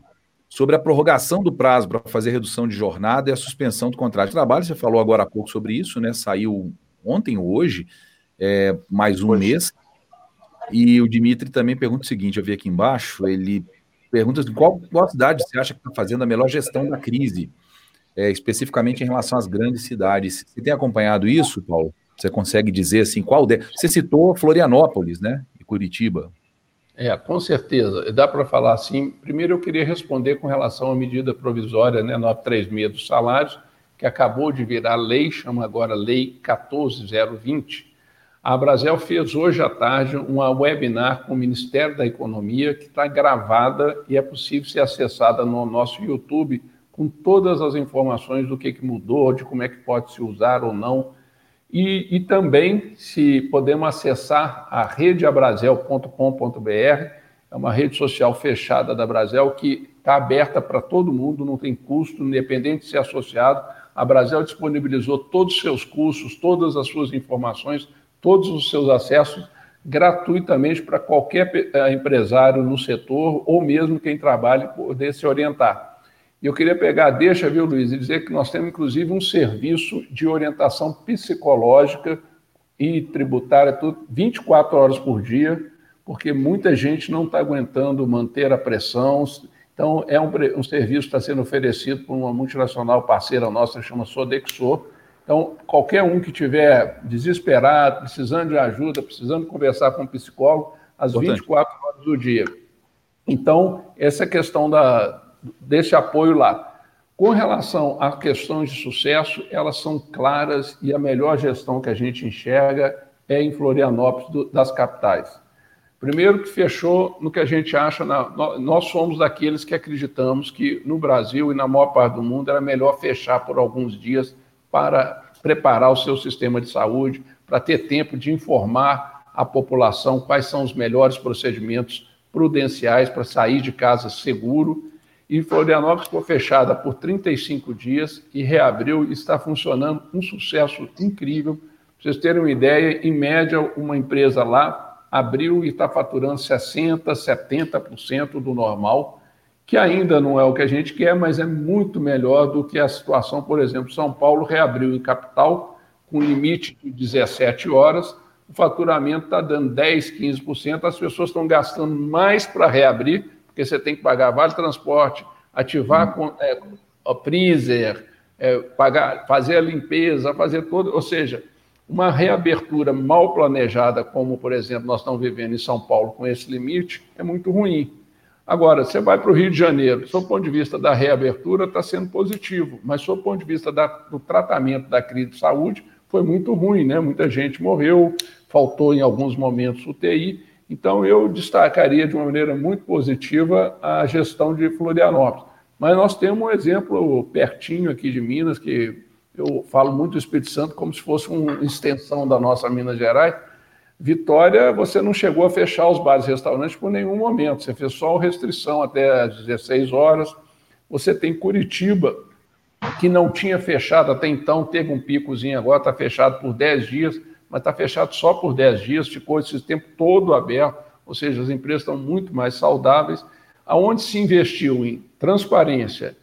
sobre a prorrogação do prazo para fazer redução de jornada e a suspensão do contrato de trabalho. Você falou agora há pouco sobre isso, né? Saiu ontem ou hoje, é, mais um mês. E o Dimitri também pergunta o seguinte: eu vi aqui embaixo, ele pergunta assim, qual, qual cidade você acha que está fazendo a melhor gestão da crise, é, especificamente em relação às grandes cidades. Você tem acompanhado isso, Paulo? Você consegue dizer assim, qual de... Você citou Florianópolis, né? E Curitiba. É, com certeza. Dá para falar assim. Primeiro, eu queria responder com relação à medida provisória né, 936 dos salários, que acabou de virar lei, chama agora Lei 14020. A Brasel fez hoje à tarde uma webinar com o Ministério da Economia, que está gravada e é possível ser acessada no nosso YouTube, com todas as informações do que, que mudou, de como é que pode se usar ou não e, e também, se podemos acessar a redeabrasel.com.br, é uma rede social fechada da Brasel que está aberta para todo mundo, não tem custo, independente de ser associado. A Brasel disponibilizou todos os seus cursos, todas as suas informações, todos os seus acessos gratuitamente para qualquer eh, empresário no setor ou mesmo quem trabalhe poder se orientar. E eu queria pegar, deixa, viu, Luiz, e dizer que nós temos, inclusive, um serviço de orientação psicológica e tributária tudo, 24 horas por dia, porque muita gente não está aguentando manter a pressão. Então, é um, um serviço que está sendo oferecido por uma multinacional parceira nossa, chama Sodexo. Então, qualquer um que estiver desesperado, precisando de ajuda, precisando conversar com um psicólogo, às Importante. 24 horas do dia. Então, essa questão da, desse apoio lá. Com relação a questões de sucesso, elas são claras e a melhor gestão que a gente enxerga é em Florianópolis do, das capitais. Primeiro que fechou no que a gente acha, na, nós somos daqueles que acreditamos que no Brasil e na maior parte do mundo era melhor fechar por alguns dias para preparar o seu sistema de saúde, para ter tempo de informar a população quais são os melhores procedimentos prudenciais para sair de casa seguro e Florianópolis ficou fechada por 35 dias e reabriu e está funcionando um sucesso incrível. Para vocês terem uma ideia, em média, uma empresa lá abriu e está faturando 60%, 70% do normal, que ainda não é o que a gente quer, mas é muito melhor do que a situação, por exemplo, São Paulo reabriu em capital com limite de 17 horas, o faturamento está dando 10, 15%, as pessoas estão gastando mais para reabrir porque você tem que pagar vale transporte, ativar hum. é, o freezer, é, pagar, fazer a limpeza, fazer todo, ou seja, uma reabertura mal planejada, como por exemplo nós estamos vivendo em São Paulo com esse limite, é muito ruim. Agora, você vai para o Rio de Janeiro, do ponto de vista da reabertura, está sendo positivo, mas do ponto de vista da, do tratamento da crise de saúde, foi muito ruim, né? Muita gente morreu, faltou em alguns momentos UTI, então, eu destacaria de uma maneira muito positiva a gestão de Florianópolis. Mas nós temos um exemplo pertinho aqui de Minas, que eu falo muito do Espírito Santo como se fosse uma extensão da nossa Minas Gerais. Vitória, você não chegou a fechar os bares e restaurantes por nenhum momento, você fez só restrição até às 16 horas. Você tem Curitiba, que não tinha fechado até então, teve um picozinho agora, está fechado por 10 dias, mas está fechado só por 10 dias, ficou esse tempo todo aberto, ou seja, as empresas estão muito mais saudáveis. Aonde se investiu em transparência,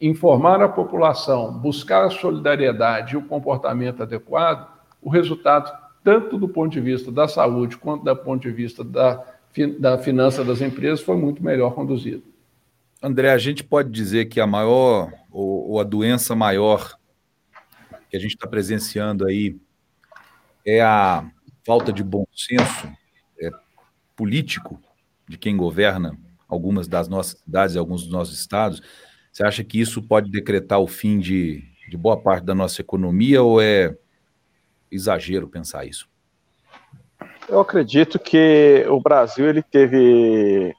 informar a população, buscar a solidariedade e o comportamento adequado, o resultado, tanto do ponto de vista da saúde quanto do ponto de vista da, da finança das empresas, foi muito melhor conduzido. André, a gente pode dizer que a maior, ou, ou a doença maior que a gente está presenciando aí é a falta de bom senso é, político de quem governa algumas das nossas cidades e alguns dos nossos estados. Você acha que isso pode decretar o fim de, de boa parte da nossa economia ou é exagero pensar isso? Eu acredito que o Brasil ele teve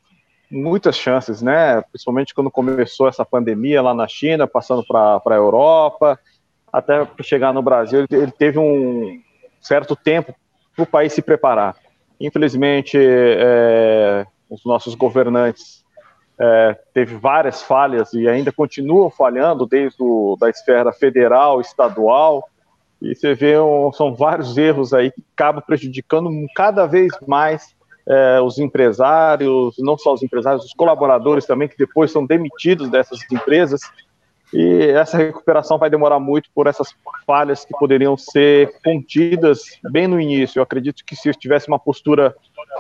muitas chances, né? Principalmente quando começou essa pandemia lá na China, passando para a Europa, até chegar no Brasil, ele, teve um certo tempo para o país se preparar. Infelizmente, é, os nossos governantes é, teve várias falhas e ainda continuam falhando desde o, da esfera federal, estadual, e você vê um, são vários erros aí que acabam prejudicando cada vez mais é, os empresários, não só os empresários, os colaboradores também, que depois são demitidos dessas empresas, e essa recuperação vai demorar muito por essas falhas que poderiam ser contidas bem no início. Eu acredito que se tivesse uma postura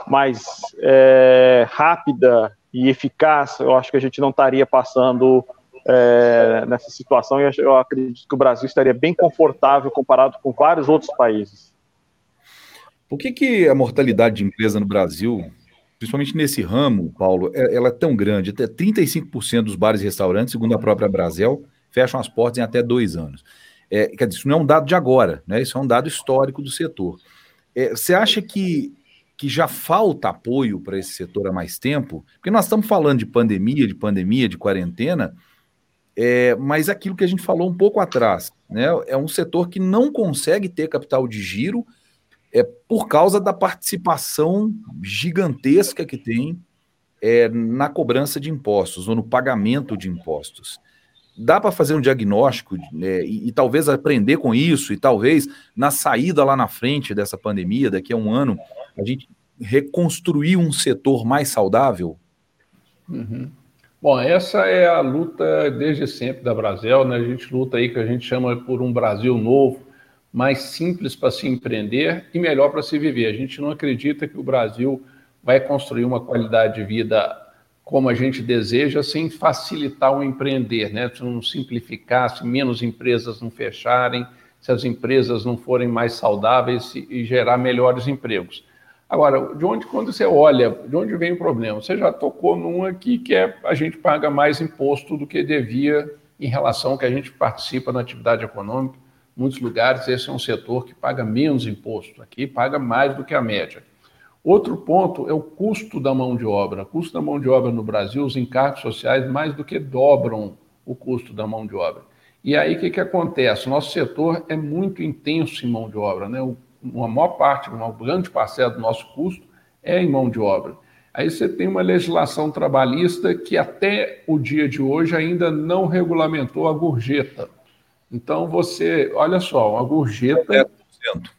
mais é, rápida e eficaz, eu acho que a gente não estaria passando é, nessa situação e eu acredito que o Brasil estaria bem confortável comparado com vários outros países. Por que, que a mortalidade de empresa no Brasil, principalmente nesse ramo, Paulo, é, ela é tão grande? Até 35% dos bares e restaurantes, segundo a própria Brasel, fecham as portas em até dois anos. É, quer dizer, isso não é um dado de agora, né? isso é um dado histórico do setor. É, você acha que que já falta apoio para esse setor há mais tempo, porque nós estamos falando de pandemia, de pandemia, de quarentena, é, mas aquilo que a gente falou um pouco atrás, né, é um setor que não consegue ter capital de giro é, por causa da participação gigantesca que tem é, na cobrança de impostos ou no pagamento de impostos dá para fazer um diagnóstico né, e, e, talvez aprender com isso, e talvez na saída lá na frente dessa pandemia, daqui a um ano, a gente reconstruir um setor mais saudável? Uhum. Bom, essa é a luta desde sempre da Brasil, né? A gente luta aí que a gente chama por um Brasil novo, mais simples para se empreender e melhor para se viver. A gente não acredita que o Brasil vai construir uma qualidade de vida como a gente deseja, sem facilitar o empreender, né? Se não simplificar, se menos empresas não fecharem, se as empresas não forem mais saudáveis e gerar melhores empregos. Agora, de onde, quando você olha, de onde vem o problema? Você já tocou num aqui que é a gente paga mais imposto do que devia em relação ao que a gente participa na atividade econômica. Em muitos lugares, esse é um setor que paga menos imposto. Aqui paga mais do que a média. Outro ponto é o custo da mão de obra. O custo da mão de obra no Brasil, os encargos sociais mais do que dobram o custo da mão de obra. E aí o que, que acontece? O nosso setor é muito intenso em mão de obra, né? Uma maior parte, uma grande parcela do nosso custo é em mão de obra. Aí você tem uma legislação trabalhista que até o dia de hoje ainda não regulamentou a gorjeta. Então você, olha só, a gorjeta. 10%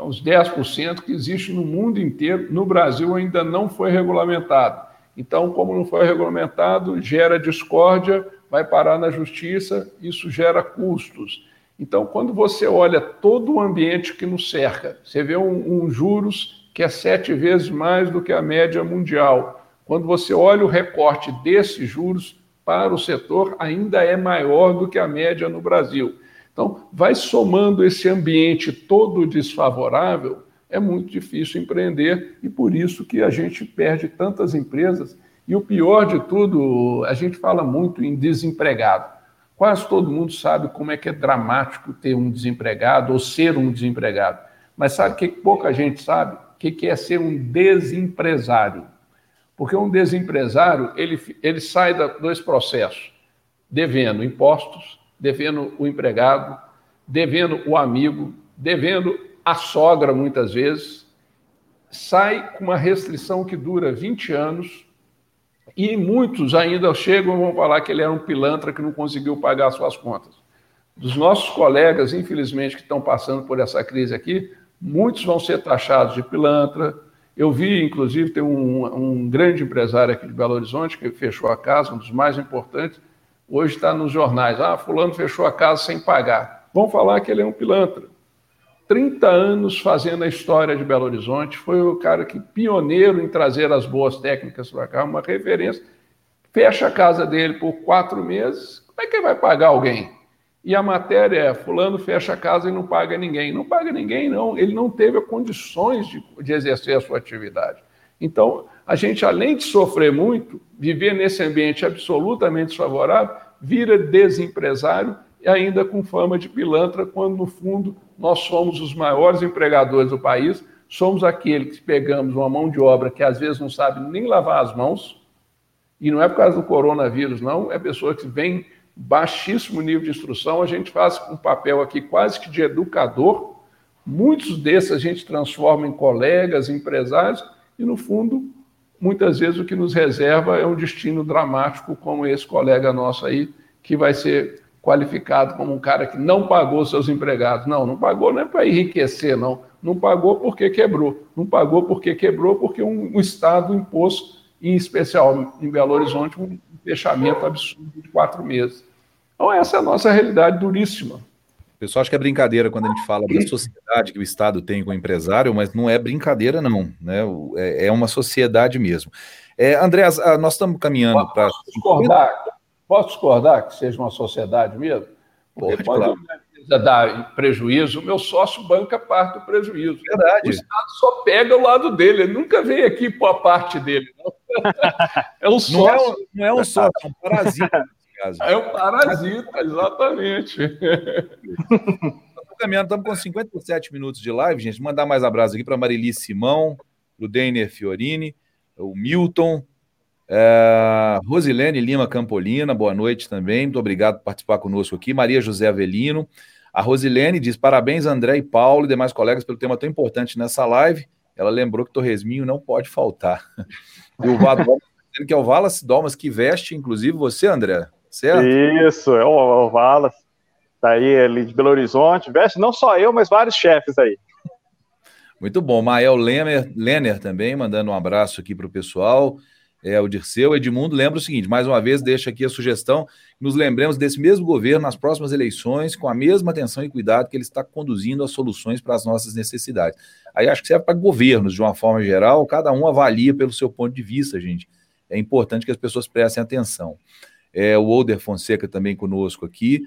uns 10% que existe no mundo inteiro, no Brasil ainda não foi regulamentado. Então, como não foi regulamentado, gera discórdia, vai parar na justiça, isso gera custos. Então, quando você olha todo o ambiente que nos cerca, você vê um, um juros que é sete vezes mais do que a média mundial. Quando você olha o recorte desses juros para o setor, ainda é maior do que a média no Brasil. Então, vai somando esse ambiente todo desfavorável, é muito difícil empreender e por isso que a gente perde tantas empresas. E o pior de tudo, a gente fala muito em desempregado. Quase todo mundo sabe como é que é dramático ter um desempregado ou ser um desempregado. Mas sabe o que pouca gente sabe? O que é ser um desempresário? Porque um desempresário, ele, ele sai da, dois processos, devendo impostos devendo o empregado, devendo o amigo, devendo a sogra muitas vezes, sai com uma restrição que dura 20 anos e muitos ainda chegam e vão falar que ele era um pilantra que não conseguiu pagar suas contas. Dos nossos colegas, infelizmente, que estão passando por essa crise aqui, muitos vão ser taxados de pilantra. Eu vi, inclusive, tem um, um grande empresário aqui de Belo Horizonte que fechou a casa, um dos mais importantes, hoje está nos jornais. Ah, fulano fechou a casa sem pagar. Vão falar que ele é um pilantra. 30 anos fazendo a história de Belo Horizonte, foi o cara que pioneiro em trazer as boas técnicas para cá, uma referência. Fecha a casa dele por quatro meses, como é que ele vai pagar alguém? E a matéria é: Fulano fecha a casa e não paga ninguém. Não paga ninguém, não. Ele não teve condições de, de exercer a sua atividade. Então, a gente, além de sofrer muito, viver nesse ambiente absolutamente desfavorável, vira desempresário e ainda com fama de pilantra, quando no fundo nós somos os maiores empregadores do país, somos aqueles que pegamos uma mão de obra que às vezes não sabe nem lavar as mãos, e não é por causa do coronavírus, não, é pessoa que vem baixíssimo nível de instrução, a gente faz um papel aqui quase que de educador, muitos desses a gente transforma em colegas, empresários, e no fundo, muitas vezes o que nos reserva é um destino dramático como esse colega nosso aí, que vai ser qualificado como um cara que não pagou seus empregados. Não, não pagou não é para enriquecer, não. Não pagou porque quebrou. Não pagou porque quebrou, porque um, um Estado impôs, em especial em Belo Horizonte, um fechamento absurdo de quatro meses. Então, essa é a nossa realidade duríssima. O pessoal acha que é brincadeira quando a gente fala da sociedade que o Estado tem com o empresário, mas não é brincadeira, não. Né? É, é uma sociedade mesmo. É, Andrés, ah, nós estamos caminhando para. discordar Posso discordar que seja uma sociedade mesmo? Porque pode, pode claro. dar prejuízo, o meu sócio banca parte do prejuízo. Verdade. O Estado só pega o lado dele, ele nunca vem aqui por a parte dele. Não. É um sócio. Não é um, não é um sócio, é um parasita. É um parasita, exatamente. caminhando, estamos com 57 minutos de live, gente. Mandar mais abraço aqui para Marili Simão, para o Deiner Fiorini, o Milton, é, Rosilene Lima Campolina, boa noite também. Muito obrigado por participar conosco aqui. Maria José Avelino. A Rosilene diz: parabéns, André e Paulo e demais colegas, pelo tema tão importante nessa live. Ela lembrou que Torresminho não pode faltar. E o Vador dizendo que é o Wallace Domas que veste, inclusive você, André, certo? Isso, é o, é o Wallace. Tá aí ali de Belo Horizonte. Veste não só eu, mas vários chefes aí. Muito bom. Mael Lenner, Lenner também, mandando um abraço aqui para o pessoal é, o Dirceu. Edmundo lembra o seguinte: mais uma vez, deixa aqui a sugestão nos lembremos desse mesmo governo nas próximas eleições, com a mesma atenção e cuidado que ele está conduzindo as soluções para as nossas necessidades. Aí acho que serve para governos, de uma forma geral, cada um avalia pelo seu ponto de vista, gente. É importante que as pessoas prestem atenção. É, o Older Fonseca também conosco aqui.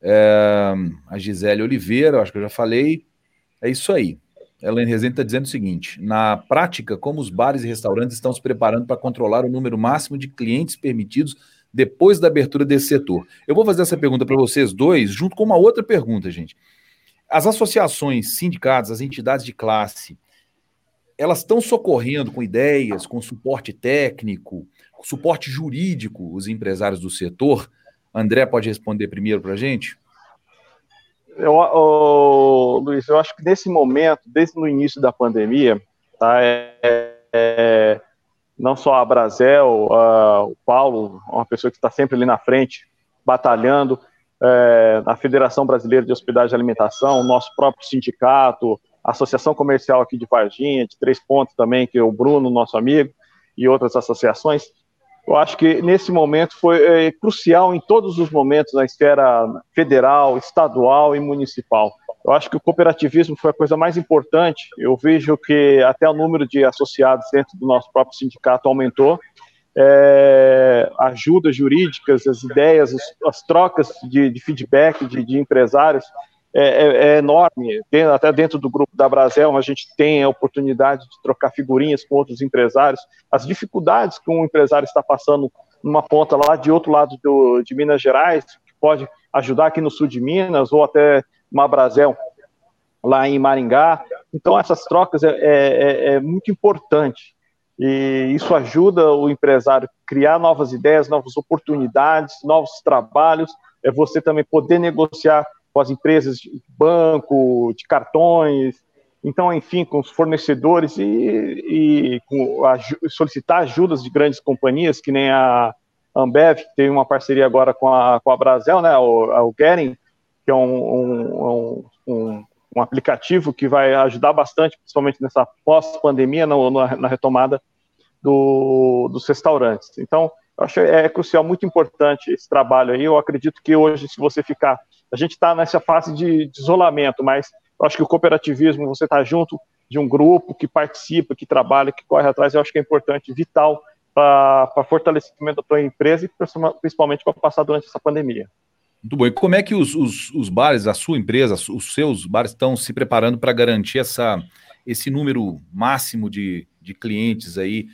É, a Gisele Oliveira, acho que eu já falei. É isso aí. Elaine Rezende está dizendo o seguinte: na prática, como os bares e restaurantes estão se preparando para controlar o número máximo de clientes permitidos depois da abertura desse setor? Eu vou fazer essa pergunta para vocês dois, junto com uma outra pergunta, gente. As associações, sindicatos, as entidades de classe, elas estão socorrendo com ideias, com suporte técnico, com suporte jurídico os empresários do setor? André pode responder primeiro para a gente? Eu, Luiz, eu acho que nesse momento, desde o início da pandemia, tá, é, é, não só a Brasel, o Paulo, uma pessoa que está sempre ali na frente, batalhando, é, a Federação Brasileira de Hospedagem e Alimentação, o nosso próprio sindicato, a Associação Comercial aqui de Varginha, de Três Pontos também, que é o Bruno, nosso amigo, e outras associações, eu acho que nesse momento foi é, crucial em todos os momentos na esfera federal, estadual e municipal. Eu acho que o cooperativismo foi a coisa mais importante. Eu vejo que até o número de associados dentro do nosso próprio sindicato aumentou. É, ajudas jurídicas, as ideias, as, as trocas de, de feedback de, de empresários é, é, é, enorme. Até dentro do grupo da Brasel, a gente tem a oportunidade de trocar figurinhas com outros empresários. As dificuldades que um empresário está passando numa ponta lá de outro lado do, de Minas Gerais, que pode ajudar aqui no sul de Minas, ou até uma Brasel lá em Maringá. Então, essas trocas é, é, é muito importante. E isso ajuda o empresário a criar novas ideias, novas oportunidades, novos trabalhos. É você também poder negociar com as empresas de banco, de cartões, Então, enfim, com os fornecedores e, e com a, solicitar ajudas de grandes companhias, que nem a Ambev, que tem uma parceria agora com a, com a Brasel, né, o, o que é um, um, um, um, aplicativo que vai ajudar bastante, principalmente nessa pós-pandemia, na, na, retomada do, dos restaurantes. Então, eu acho é crucial, muito importante esse trabalho aí. Eu acredito que hoje, se você ficar. A gente está nessa fase de, de, isolamento, mas eu acho que o cooperativismo, você está junto de um grupo que participa, que trabalha, que corre atrás, eu acho que é importante, vital para fortalecimento da tua empresa e principalmente para passar durante essa pandemia. Muito bom. E como é que os, os, os bares, a sua empresa, os seus bares estão se preparando para garantir essa, esse número máximo de, de clientes aí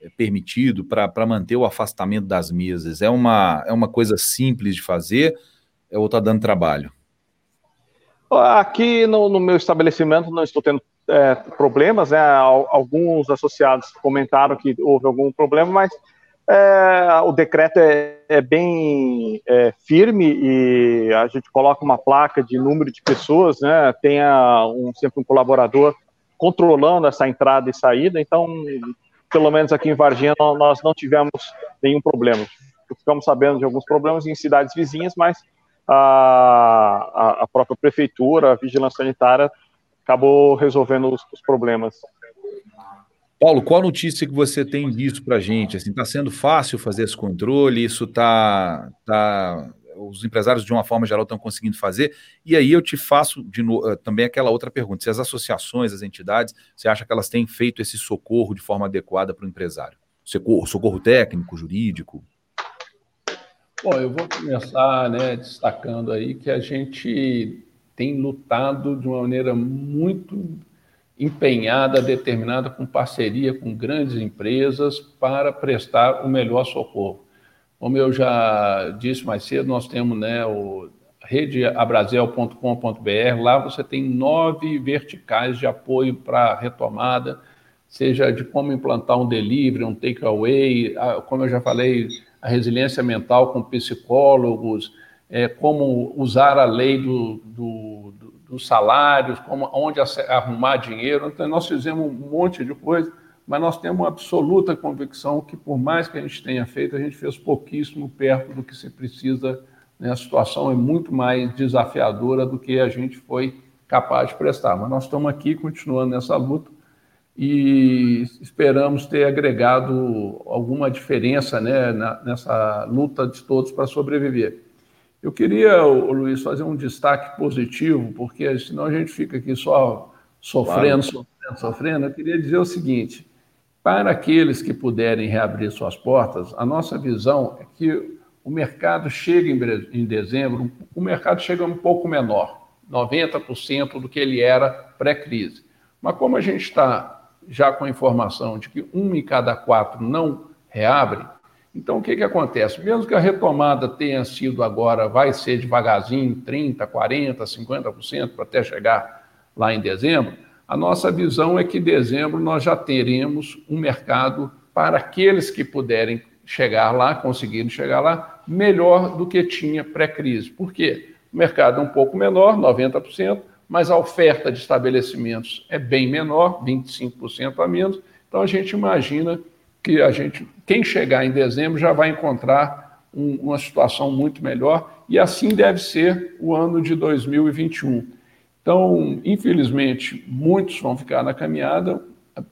é, permitido para manter o afastamento das mesas? É uma, é uma coisa simples de fazer ou está dando trabalho? Aqui no, no, meu estabelecimento não estou tendo é, problemas, né? Alguns associados comentaram que houve algum problema, mas é, o decreto é, é bem é, firme e a gente coloca uma placa de número de pessoas, né? Tem um, sempre um colaborador controlando essa entrada e saída, então, pelo menos aqui em Varginha, nós não tivemos nenhum problema. Ficamos sabendo de alguns problemas em cidades vizinhas, mas a, a própria prefeitura, a vigilância sanitária, acabou resolvendo os, os problemas. Paulo, qual notícia que você tem visto para a gente? Está assim, sendo fácil fazer esse controle? Isso está. Tá, os empresários, de uma forma geral, estão conseguindo fazer? E aí eu te faço novo, eh, também aquela outra pergunta: se as associações, as entidades, você acha que elas têm feito esse socorro de forma adequada para o empresário? Socorro, socorro técnico, jurídico? Bom, eu vou começar né, destacando aí que a gente tem lutado de uma maneira muito empenhada, determinada, com parceria com grandes empresas para prestar o melhor socorro. Como eu já disse mais cedo, nós temos né, o redeabrazel.com.br, lá você tem nove verticais de apoio para retomada, seja de como implantar um delivery, um takeaway, como eu já falei, a resiliência mental com psicólogos, é, como usar a lei do, do, do, dos salários, como, onde arrumar dinheiro. Então, nós fizemos um monte de coisa, mas nós temos uma absoluta convicção que, por mais que a gente tenha feito, a gente fez pouquíssimo perto do que se precisa. Né? A situação é muito mais desafiadora do que a gente foi capaz de prestar. Mas nós estamos aqui continuando nessa luta e esperamos ter agregado alguma diferença né, nessa luta de todos para sobreviver. Eu queria, Luiz, fazer um destaque positivo, porque senão a gente fica aqui só sofrendo, claro. sofrendo, sofrendo. Eu queria dizer o seguinte: para aqueles que puderem reabrir suas portas, a nossa visão é que o mercado chega em dezembro, o mercado chega um pouco menor, 90% do que ele era pré-crise. Mas como a gente está já com a informação de que um em cada quatro não reabre, então, o que, que acontece? Mesmo que a retomada tenha sido agora, vai ser devagarzinho, 30%, 40%, 50%, para até chegar lá em dezembro, a nossa visão é que em dezembro nós já teremos um mercado para aqueles que puderem chegar lá, conseguirem chegar lá, melhor do que tinha pré-crise. Por quê? O mercado é um pouco menor, 90%, mas a oferta de estabelecimentos é bem menor, 25% a menos. Então a gente imagina que a gente, quem chegar em dezembro já vai encontrar um, uma situação muito melhor e assim deve ser o ano de 2021. Então, infelizmente, muitos vão ficar na caminhada,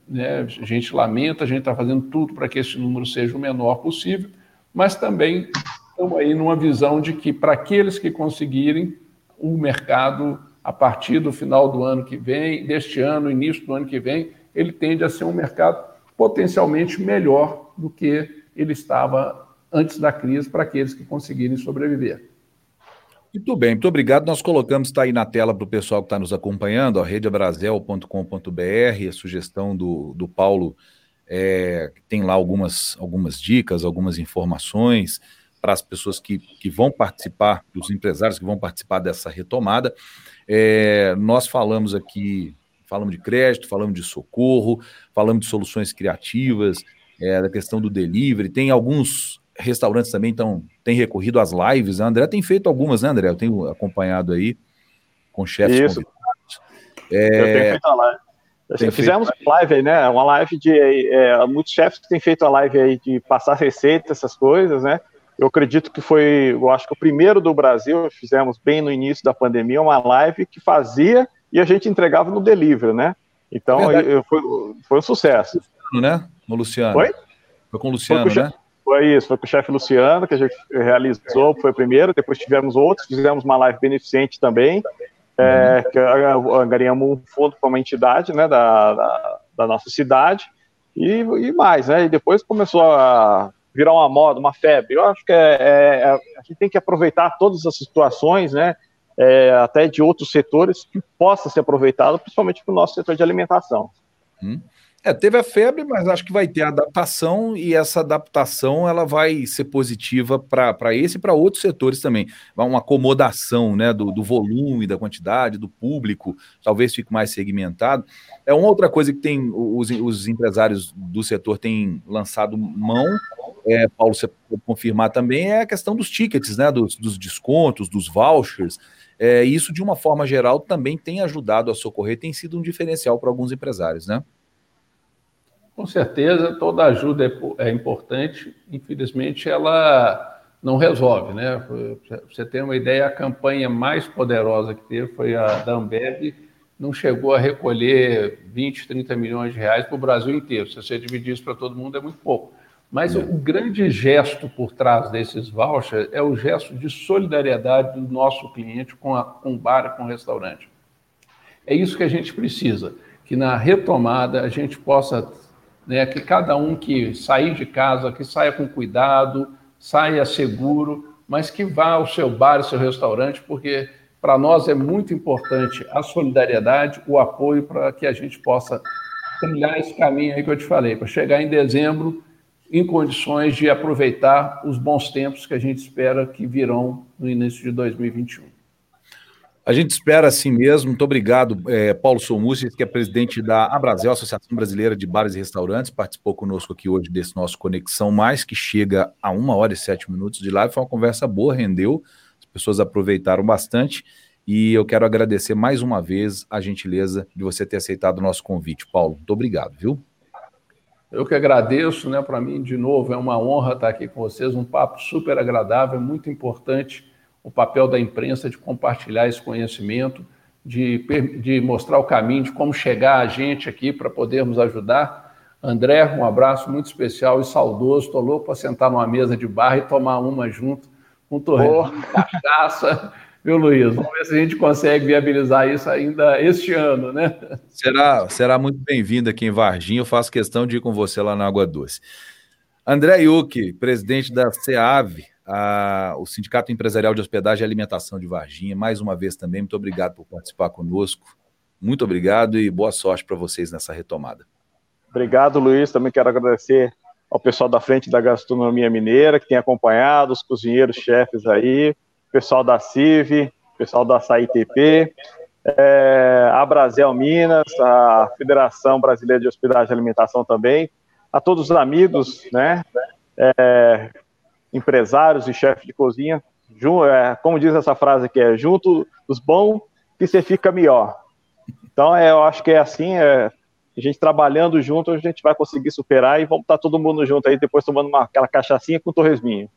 né? a gente lamenta, a gente está fazendo tudo para que esse número seja o menor possível, mas também estamos aí numa visão de que para aqueles que conseguirem, o mercado, a partir do final do ano que vem, deste ano, início do ano que vem, ele tende a ser um mercado potencialmente melhor do que ele estava antes da crise para aqueles que conseguirem sobreviver. Muito bem, muito obrigado. Nós colocamos, está aí na tela para o pessoal que está nos acompanhando, redeabrasel.com.br, a sugestão do, do Paulo, é, tem lá algumas, algumas dicas, algumas informações para as pessoas que, que vão participar, os empresários que vão participar dessa retomada. É, nós falamos aqui Falamos de crédito, falamos de socorro, falamos de soluções criativas, é, da questão do delivery. Tem alguns restaurantes também então, têm recorrido às lives. A André tem feito algumas, né, André? Eu tenho acompanhado aí com chefes Isso. convidados. É, Eu tenho feito a live. Tem Fizemos feito... live aí, né? Uma live de. É, muitos chefes têm feito a live aí de passar receita, essas coisas, né? Eu acredito que foi, eu acho que o primeiro do Brasil, fizemos bem no início da pandemia, uma live que fazia e a gente entregava no delivery, né? Então é foi, foi um sucesso. Né, o Luciano? Foi? Foi com o Luciano, foi com né? Foi isso, foi com o chefe Luciano que a gente realizou, foi o primeiro, depois tivemos outros, fizemos uma live beneficente também, é, que ganhamos um fundo para uma entidade né, da, da, da nossa cidade, e, e, mais, né? E depois começou a virar uma moda, uma febre. Eu acho que é, é, é a gente tem que aproveitar todas as situações, né? É, até de outros setores que possa ser aproveitado, principalmente para o nosso setor de alimentação. Hum. É, teve a febre, mas acho que vai ter adaptação e essa adaptação ela vai ser positiva para esse e para outros setores também. Uma acomodação né, do, do, volume, da quantidade, do público, talvez fique mais segmentado. É uma outra coisa que tem os, os empresários do setor têm lançado mão, é, Paulo, você pode confirmar também, é a questão dos tickets, né, dos, dos descontos, dos vouchers. É, isso, de uma forma geral, também tem ajudado a socorrer, tem sido um diferencial para alguns empresários, né? Com certeza, toda ajuda é, é importante. Infelizmente, ela não resolve, né? Pra você ter uma ideia, a campanha mais poderosa que teve foi a da Ambev, não chegou a recolher 20, 30 milhões de reais para o Brasil inteiro. Se você dividir isso para todo mundo, é muito pouco. Mas é. o grande gesto por trás desses vouchers é o gesto de solidariedade do nosso cliente com, a, com o bar, com o restaurante. É isso que a gente precisa, que na retomada a gente possa né, que cada um que sair de casa, que saia com cuidado, saia seguro, mas que vá ao seu bar, ao seu restaurante, porque para nós é muito importante a solidariedade, o apoio para que a gente possa trilhar esse caminho aí que eu te falei, para chegar em dezembro em condições de aproveitar os bons tempos que a gente espera que virão no início de 2021. A gente espera assim mesmo. Muito obrigado, é, Paulo Somussi, que é presidente da Abrazel, Associação Brasileira de Bares e Restaurantes, participou conosco aqui hoje desse nosso Conexão Mais, que chega a uma hora e sete minutos de live. Foi uma conversa boa, rendeu, as pessoas aproveitaram bastante. E eu quero agradecer mais uma vez a gentileza de você ter aceitado o nosso convite. Paulo, muito obrigado, viu? Eu que agradeço, né? Para mim, de novo, é uma honra estar aqui com vocês, um papo super agradável, muito importante o papel da imprensa de compartilhar esse conhecimento, de, de mostrar o caminho de como chegar a gente aqui para podermos ajudar. André, um abraço muito especial e saudoso. Estou louco para sentar numa mesa de bar e tomar uma junto com um torresmo de cachaça. Viu, Luiz? Vamos ver se a gente consegue viabilizar isso ainda este ano, né? Será, será muito bem-vindo aqui em Varginha. Eu faço questão de ir com você lá na Água Doce. André Yuki, presidente da SEAV, a, o Sindicato Empresarial de Hospedagem e Alimentação de Varginha. Mais uma vez também, muito obrigado por participar conosco. Muito obrigado e boa sorte para vocês nessa retomada. Obrigado, Luiz. Também quero agradecer ao pessoal da frente da gastronomia mineira que tem acompanhado, os cozinheiros, chefes aí, pessoal da CIV, pessoal da SAITP, é, a Brasil Minas, a Federação Brasileira de Hospedagem e Alimentação também, a todos os amigos, né, é, empresários e chefes de cozinha, é, como diz essa frase aqui, é junto dos bons que você fica melhor. Então, é, eu acho que é assim, é, a gente trabalhando junto, a gente vai conseguir superar e vamos estar todo mundo junto aí, depois tomando uma, aquela cachaçinha com torresminho.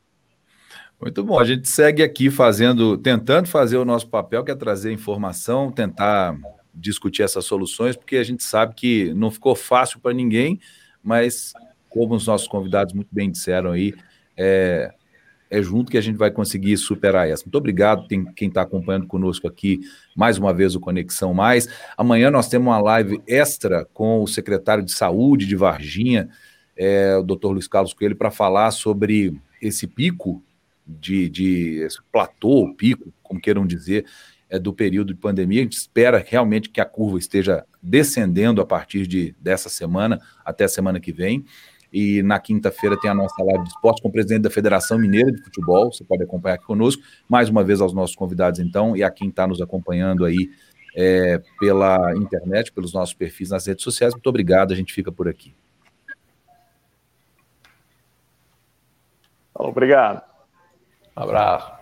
Muito bom. A gente segue aqui fazendo, tentando fazer o nosso papel, que é trazer informação, tentar discutir essas soluções, porque a gente sabe que não ficou fácil para ninguém, mas como os nossos convidados muito bem disseram aí, é, é junto que a gente vai conseguir superar essa. Muito obrigado tem, quem está acompanhando conosco aqui, mais uma vez o Conexão Mais. Amanhã nós temos uma live extra com o secretário de Saúde de Varginha, é, o doutor Luiz Carlos Coelho, para falar sobre esse pico de, de esse platô, pico, como queiram dizer, é, do período de pandemia. A gente espera realmente que a curva esteja descendendo a partir de, dessa semana até a semana que vem. E na quinta-feira tem a nossa live de esporte com o presidente da Federação Mineira de Futebol. Você pode acompanhar aqui conosco. Mais uma vez aos nossos convidados, então, e a quem está nos acompanhando aí é, pela internet, pelos nossos perfis nas redes sociais. Muito obrigado, a gente fica por aqui. Obrigado. Um abraço.